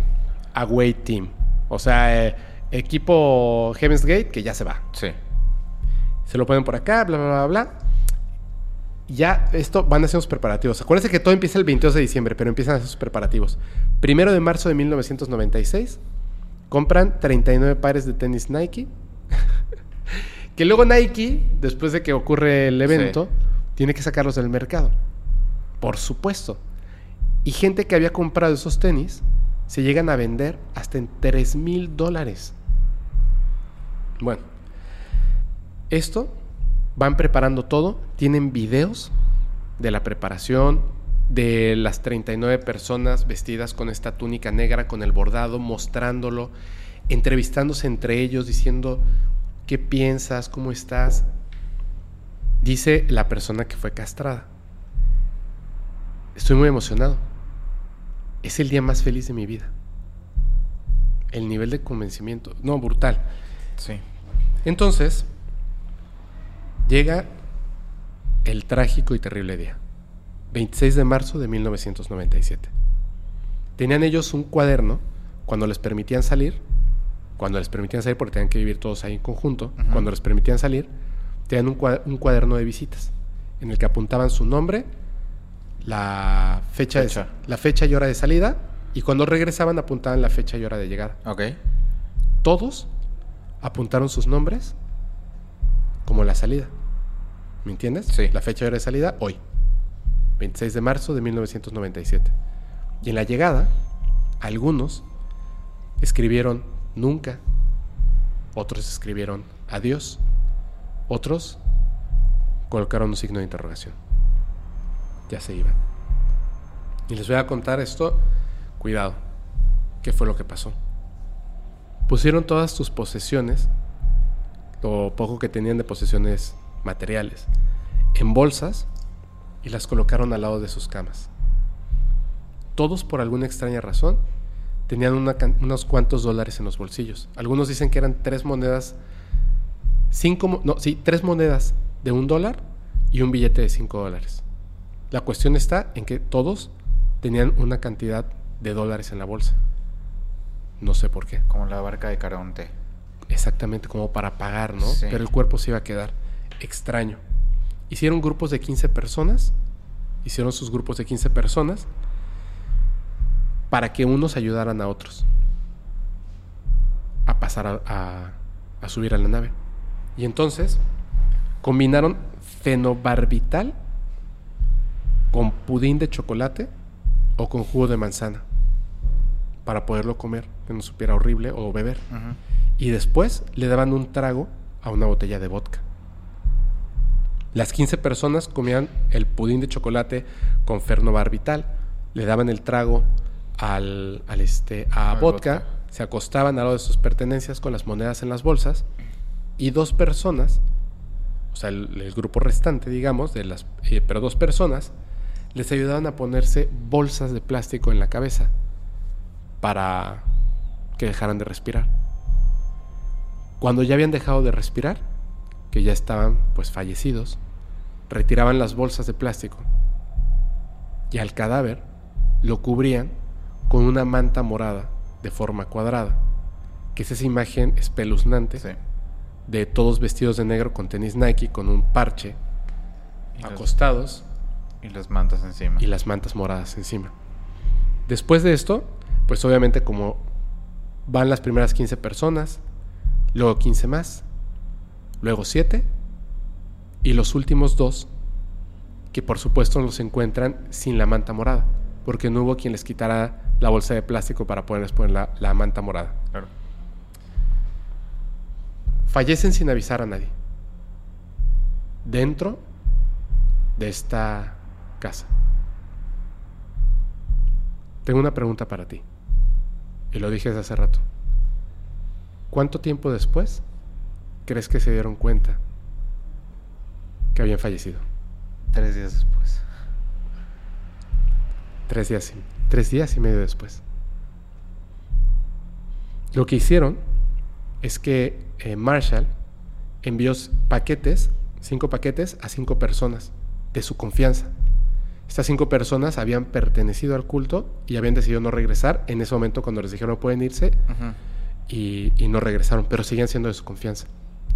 Away Team. O sea, eh, equipo Heaven's Gate que ya se va. Sí. Se lo ponen por acá, bla, bla, bla, bla. Ya, esto van a ser los preparativos. Acuérdense que todo empieza el 22 de diciembre, pero empiezan a hacer sus preparativos. Primero de marzo de 1996, compran 39 pares de tenis Nike. que luego Nike, después de que ocurre el evento, tiene que sacarlos del mercado. Por supuesto. Y gente que había comprado esos tenis se llegan a vender hasta en 3 mil dólares. Bueno, esto van preparando todo, tienen videos de la preparación, de las 39 personas vestidas con esta túnica negra, con el bordado, mostrándolo, entrevistándose entre ellos, diciendo, ¿qué piensas? ¿Cómo estás? Dice la persona que fue castrada. Estoy muy emocionado. Es el día más feliz de mi vida. El nivel de convencimiento, no, brutal. Sí. Entonces, llega el trágico y terrible día. 26 de marzo de 1997. Tenían ellos un cuaderno cuando les permitían salir, cuando les permitían salir porque tenían que vivir todos ahí en conjunto, cuando les permitían salir, tenían un cuaderno de visitas en el que apuntaban su nombre, la fecha, de- la fecha y hora de salida y cuando regresaban apuntaban la fecha y hora de llegada Ok. todos apuntaron sus nombres como la salida. ¿Me entiendes? Sí. La fecha y hora de salida, hoy. 26 de marzo de 1997. Y en la llegada, algunos escribieron nunca. Otros escribieron adiós. Otros colocaron un signo de interrogación. Ya se iban. Y les voy a contar esto. Cuidado. ¿Qué fue lo que pasó? pusieron todas tus posesiones, lo poco que tenían de posesiones materiales, en bolsas y las colocaron al lado de sus camas. Todos, por alguna extraña razón, tenían unos cuantos dólares en los bolsillos. Algunos dicen que eran tres monedas, cinco, no, sí, tres monedas de un dólar y un billete de cinco dólares. La cuestión está en que todos tenían una cantidad de dólares en la bolsa. No sé por qué. Como la barca de Caronte. Exactamente, como para pagar, ¿no? Sí. Pero el cuerpo se iba a quedar extraño. Hicieron grupos de 15 personas, hicieron sus grupos de 15 personas para que unos ayudaran a otros a pasar a, a- a subir a la nave. Y entonces combinaron fenobarbital con pudín de chocolate o con jugo de manzana para poderlo comer, que no supiera horrible o beber. Y después le daban un trago a una botella de vodka. Las 15 personas comían el pudín de chocolate con fernobarbital, le daban el trago al, al, este, a vodka, vodka. se acostaban al lado de sus pertenencias con las monedas en las bolsas. Y dos personas, o sea, el, el grupo restante, digamos, de las, eh, pero dos personas, les ayudaban a ponerse bolsas de plástico en la cabeza para que dejaran de respirar. Cuando ya habían dejado de respirar, que ya estaban pues fallecidos, retiraban las bolsas de plástico y al cadáver lo cubrían con una manta morada de forma cuadrada, que es esa imagen espeluznante Sí. de todos vestidos de negro con tenis Nike, con un parche, Y acostados Y las mantas encima. y las mantas moradas encima. Después de esto, pues obviamente como van las primeras 15 personas, luego 15 más, luego 7 y los últimos dos que por supuesto los encuentran sin la manta morada, porque no hubo quien les quitara la bolsa de plástico para poderles poner la, la manta morada. Claro. Fallecen sin avisar a nadie. Dentro de esta casa. Tengo una pregunta para ti. Y lo dije desde hace rato. ¿Cuánto tiempo después crees que se dieron cuenta que habían fallecido? Tres días después. Tres días, y, tres días y medio después. Lo que hicieron es que eh, Marshall envió paquetes, cinco paquetes, a cinco personas de su confianza. Estas cinco personas habían pertenecido al culto y habían decidido no regresar en ese momento cuando les dijeron no pueden irse y, y no regresaron, pero seguían siendo de su confianza,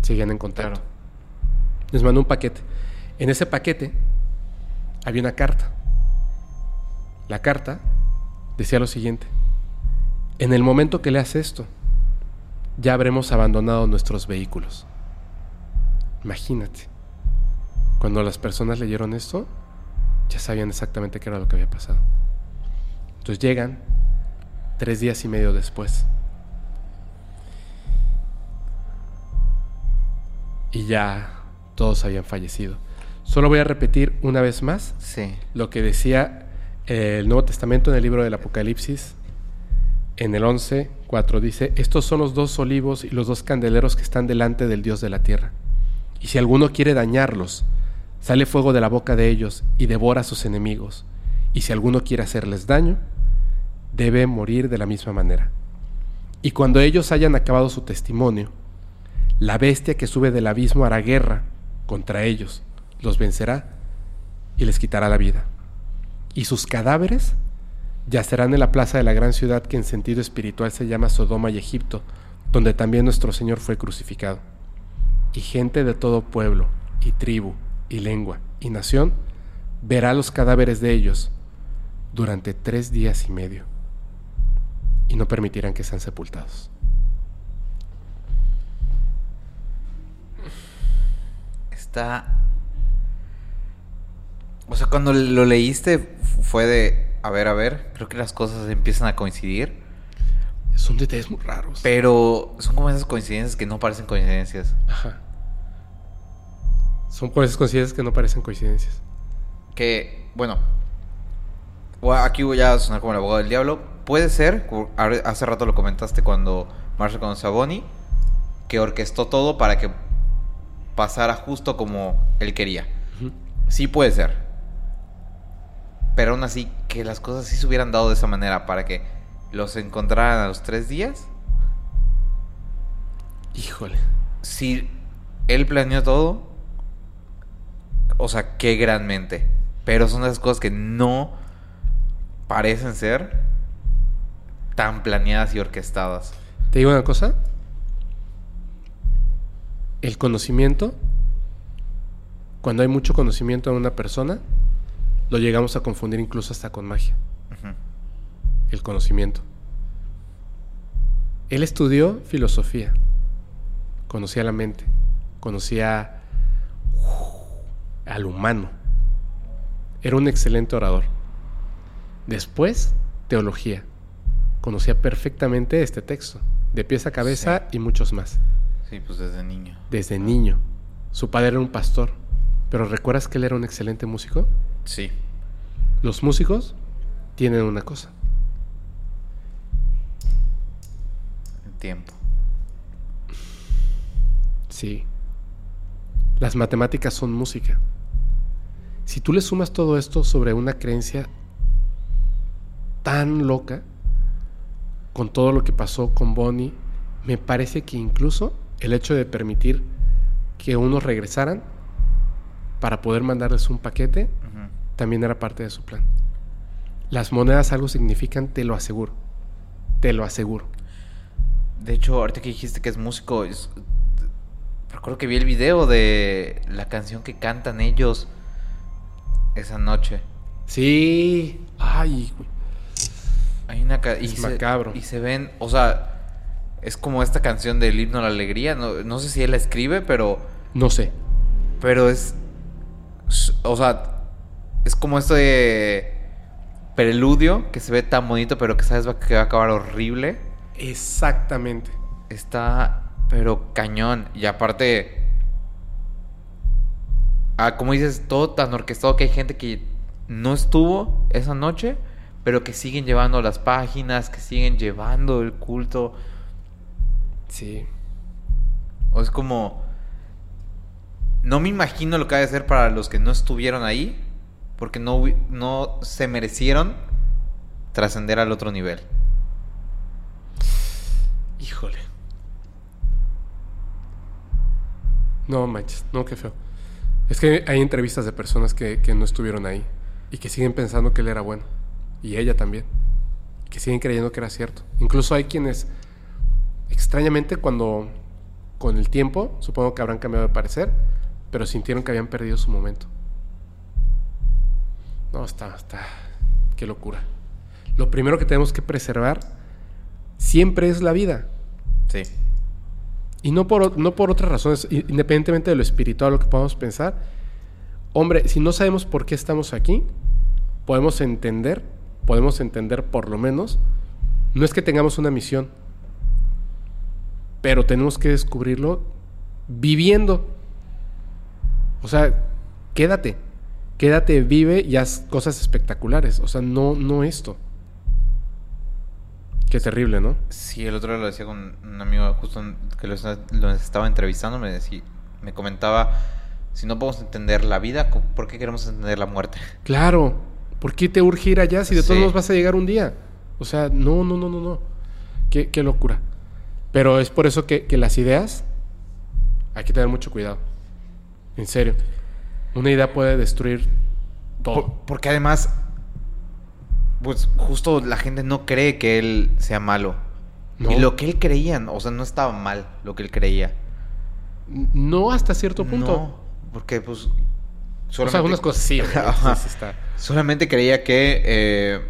seguían en contacto. Claro. Les mandó un paquete. En ese paquete había una carta. La carta decía lo siguiente. En el momento que leas esto, ya habremos abandonado nuestros vehículos. Imagínate. Cuando las personas leyeron esto, ya sabían exactamente qué era lo que había pasado. Entonces llegan tres días y medio después. Y ya todos habían fallecido. Solo voy a repetir una vez más Sí. lo que decía el Nuevo Testamento en el libro del Apocalipsis, en el 11, 4, dice, estos son los dos olivos y los dos candeleros que están delante del Dios de la tierra. Y si alguno quiere dañarlos, sale fuego de la boca de ellos y devora a sus enemigos. Y si alguno quiere hacerles daño, debe morir de la misma manera. Y cuando ellos hayan acabado su testimonio, la bestia que sube del abismo hará guerra contra ellos, los vencerá y les quitará la vida. Y sus cadáveres yacerán en la plaza de la gran ciudad que en sentido espiritual se llama Sodoma y Egipto, donde también nuestro Señor fue crucificado. Y gente de todo pueblo, y tribu, y lengua, y nación, verá los cadáveres de ellos durante tres días y medio, y no permitirán que sean sepultados. Está. O sea, cuando lo leíste fue de. A ver, a ver. Creo que las cosas empiezan a coincidir. Son detalles muy raros. Pero son como esas coincidencias que no parecen coincidencias. Ajá. Son por esas coincidencias que no parecen coincidencias. Que, bueno. Aquí voy a sonar como el abogado del diablo. Puede ser, hace rato lo comentaste cuando Marshall conoció a Bonnie, que orquestó todo para que pasara justo como él quería. Sí puede ser. Pero aún así, que las cosas sí se hubieran dado de esa manera para que los encontraran a los tres días. Híjole. Si él planeó todo, o sea, qué gran mente. Pero son esas cosas que no parecen ser tan planeadas y orquestadas. Te digo una cosa. El conocimiento, cuando hay mucho conocimiento en una persona, lo llegamos a confundir incluso hasta con magia. El conocimiento. Él estudió filosofía. Conocía la mente. Conocía al humano. Era un excelente orador. Después, teología. Conocía perfectamente este texto, de pies a cabeza y muchos más. Sí, pues desde niño. Desde niño. Su padre era un pastor. Pero ¿recuerdas que él era un excelente músico? Sí. Los músicos tienen una cosa. El tiempo. Sí. Las matemáticas son música. Si tú le sumas todo esto sobre una creencia tan loca, con todo lo que pasó con Bonnie, me parece que incluso el hecho de permitir que unos regresaran para poder mandarles un paquete también era parte de su plan. Las monedas algo significan, te lo aseguro. Te lo aseguro. De hecho, ahorita que dijiste que es músico, es- recuerdo que vi el video de la canción que cantan ellos esa noche. Sí. Ay, güey. Hay una y Es se, macabro. y se ven, o sea, es como esta canción del himno a la alegría. No, no sé si él la escribe, pero, no sé. pero es, o sea, es como esto de preludio que se ve tan bonito, pero que sabes va- que va a acabar horrible. Exactamente. Está, pero cañón. Y aparte, ah, como dices, todo tan orquestado que hay gente que no estuvo esa noche, pero que siguen llevando las páginas, que siguen llevando el culto. Sí. O es como, no me imagino lo que ha de ser para los que no estuvieron ahí, porque no, no se merecieron trascender al otro nivel. Híjole. No manches, no, qué feo. Es que hay entrevistas de personas que, que no estuvieron ahí y que siguen pensando que él era bueno. Y ella también. Que siguen creyendo que era cierto. Incluso hay quienes, extrañamente, cuando con el tiempo, supongo que habrán cambiado de parecer, pero sintieron que habían perdido su momento. No, está, está. Qué locura. Lo primero que tenemos que preservar siempre es la vida. Sí. Y no por, no por otras razones, independientemente de lo espiritual, lo que podamos pensar. Hombre, si no sabemos por qué estamos aquí, podemos entender, podemos entender por lo menos, no es que tengamos una misión, pero tenemos que descubrirlo viviendo. O sea, quédate, quédate, vive y haz cosas espectaculares. O sea, no, no esto. Qué terrible, ¿no? Sí, el otro día lo decía con un amigo justo que lo, está- lo estaba entrevistando, me decía, me comentaba, si no podemos entender la vida, ¿por qué queremos entender la muerte? Claro. ¿Por qué te urge ir allá si de todos modos vas a llegar un día? O sea, no, no, no, no, no. Qué, qué locura. Pero es por eso que, que las ideas hay que tener mucho cuidado. En serio. Una idea puede destruir todo. Por- porque además, pues justo la gente no cree que él sea malo. No. Y lo que él creía, o sea, no estaba mal lo que él creía. No hasta cierto punto. No, porque pues... o sea, solamente- algunas cosas sí está. Solamente creía que eh,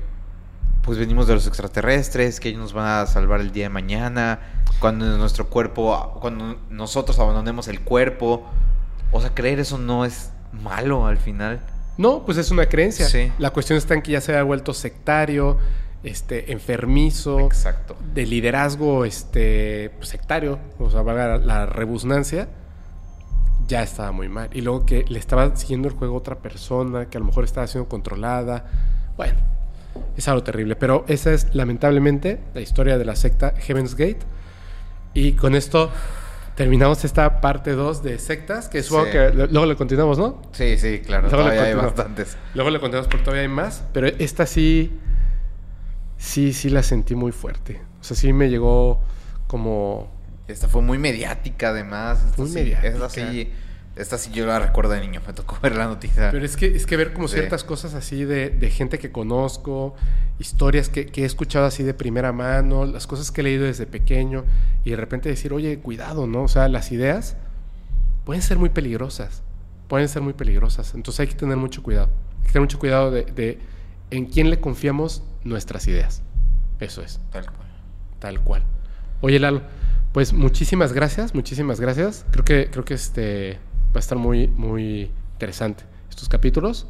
pues venimos de los extraterrestres, que ellos nos van a salvar el día de mañana, cuando nuestro cuerpo, cuando nosotros abandonemos el cuerpo. O sea, creer eso no es malo al final. No, pues es una creencia. Sí. La cuestión está en que ya se ha vuelto sectario, este, enfermizo. Exacto. de liderazgo este pues, sectario, o sea, valga la, la rebusnancia, ya estaba muy mal. Y luego que le estaba siguiendo el juego a otra persona, que a lo mejor estaba siendo controlada. Bueno, es algo terrible. Pero esa es lamentablemente la historia de la secta Heaven's Gate. Y con esto terminamos esta parte 2 de sectas, que supongo Sí. que lo- luego le continuamos, ¿no? Sí, sí, claro. Luego Todavía hay bastantes. Luego le continuamos porque todavía hay más, pero esta sí, sí, sí la sentí muy fuerte. O sea, sí me llegó como... Esta fue muy mediática además. Esta Muy sí, mediática. Esta sí, esta sí yo la recuerdo de niño. Me tocó ver la noticia. Pero es que, es que ver como Sí. ciertas cosas así de, de gente que conozco, historias que, que he escuchado así de primera mano, las cosas que he leído desde pequeño, y de repente decir, oye, cuidado, ¿no? O sea, las ideas pueden ser muy peligrosas, pueden ser muy peligrosas. Entonces hay que tener mucho cuidado. Hay que tener mucho cuidado de, de en quién le confiamos nuestras ideas. Eso es. Tal cual. Tal cual. Oye, Lalo, pues muchísimas gracias, muchísimas gracias. Creo que, creo que este va a estar muy, muy interesante estos capítulos.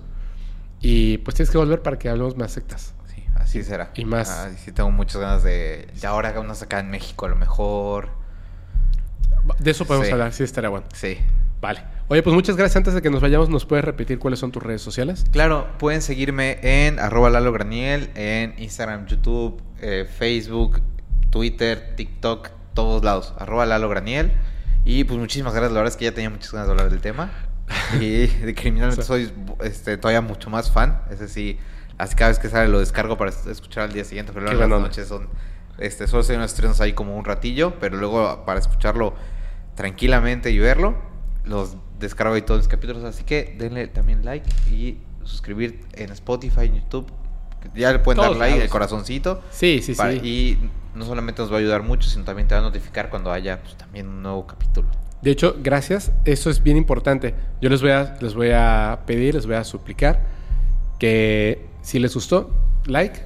Y pues tienes que volver para que hablemos más sectas. Sí, así será. y más. Ah, sí, tengo muchas ganas de. Ya ahora haga unas acá en México a lo mejor. De eso podemos Sí. hablar, sí estaría bueno. Sí. Vale. Oye, pues muchas gracias. Antes de que nos vayamos, ¿nos puedes repetir cuáles son tus redes sociales? Claro, pueden seguirme en arroba Lalo Graniel, en Instagram, YouTube, eh, Facebook, Twitter, TikTok, todos lados. Arroba Lalo Graniel. Y pues muchísimas gracias. La verdad es que ya tenía muchas ganas de hablar del tema. Y de criminalmente soy este, todavía mucho más fan. Ese sí, así cada vez que sale lo descargo para es- escuchar al día siguiente. Pero luego las onda. noches son. Este, solo soy unos estrenos ahí como un ratillo. Pero luego para escucharlo tranquilamente y verlo, los descargo ahí todos los capítulos. Así que denle también like y suscribir en Spotify, en YouTube. Ya le pueden Todos dar like, lados. el corazoncito. Sí, sí, para- sí. Y no solamente nos va a ayudar mucho, sino también te va a notificar cuando haya pues, también un nuevo capítulo. De hecho, gracias. Eso es bien importante. Yo les voy a, les voy a pedir, les voy a suplicar que si les gustó, like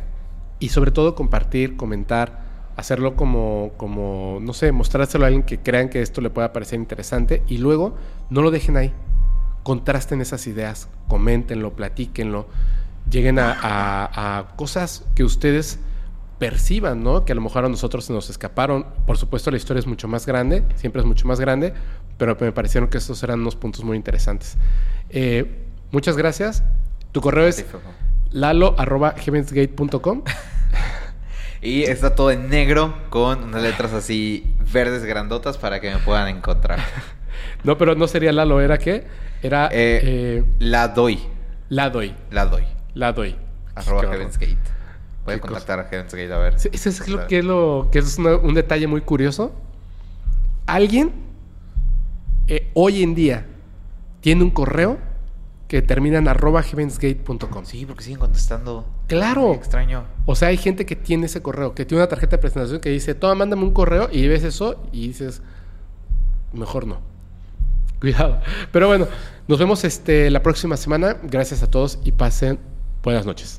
y sobre todo compartir, comentar, hacerlo como, como, no sé, mostrárselo a alguien que crean que esto le pueda parecer interesante y luego no lo dejen ahí. Contrasten esas ideas, coméntenlo, platíquenlo, lleguen a, cosas que ustedes perciban, ¿no? Que a lo mejor a nosotros se nos escaparon. Por supuesto, la historia es mucho más grande, siempre es mucho más grande, pero me parecieron que estos eran unos puntos muy interesantes. Eh, muchas gracias. Tu correo es lalo.heavensgate.com. Y está todo en negro con unas letras así verdes grandotas para que me puedan encontrar. No, pero no sería Lalo, ¿era qué? Era Eh, eh, La doy. la doy. La doy. La doy. Arroba Qué horror. Heaven's Gate. Voy a contactar a Heaven's Gate a ver. Sí, Eso es lo que es lo que es una- un detalle muy curioso. Alguien eh, hoy en día tiene un correo que termina en arroba heavensgate.com. Sí, porque siguen contestando. Claro. Extraño. O sea, hay gente que tiene ese correo, que tiene una tarjeta de presentación que dice, toma, mándame un correo y ves eso y dices, mejor no. Cuidado. Pero bueno, nos vemos este, la próxima semana. Gracias a todos y pasen buenas noches.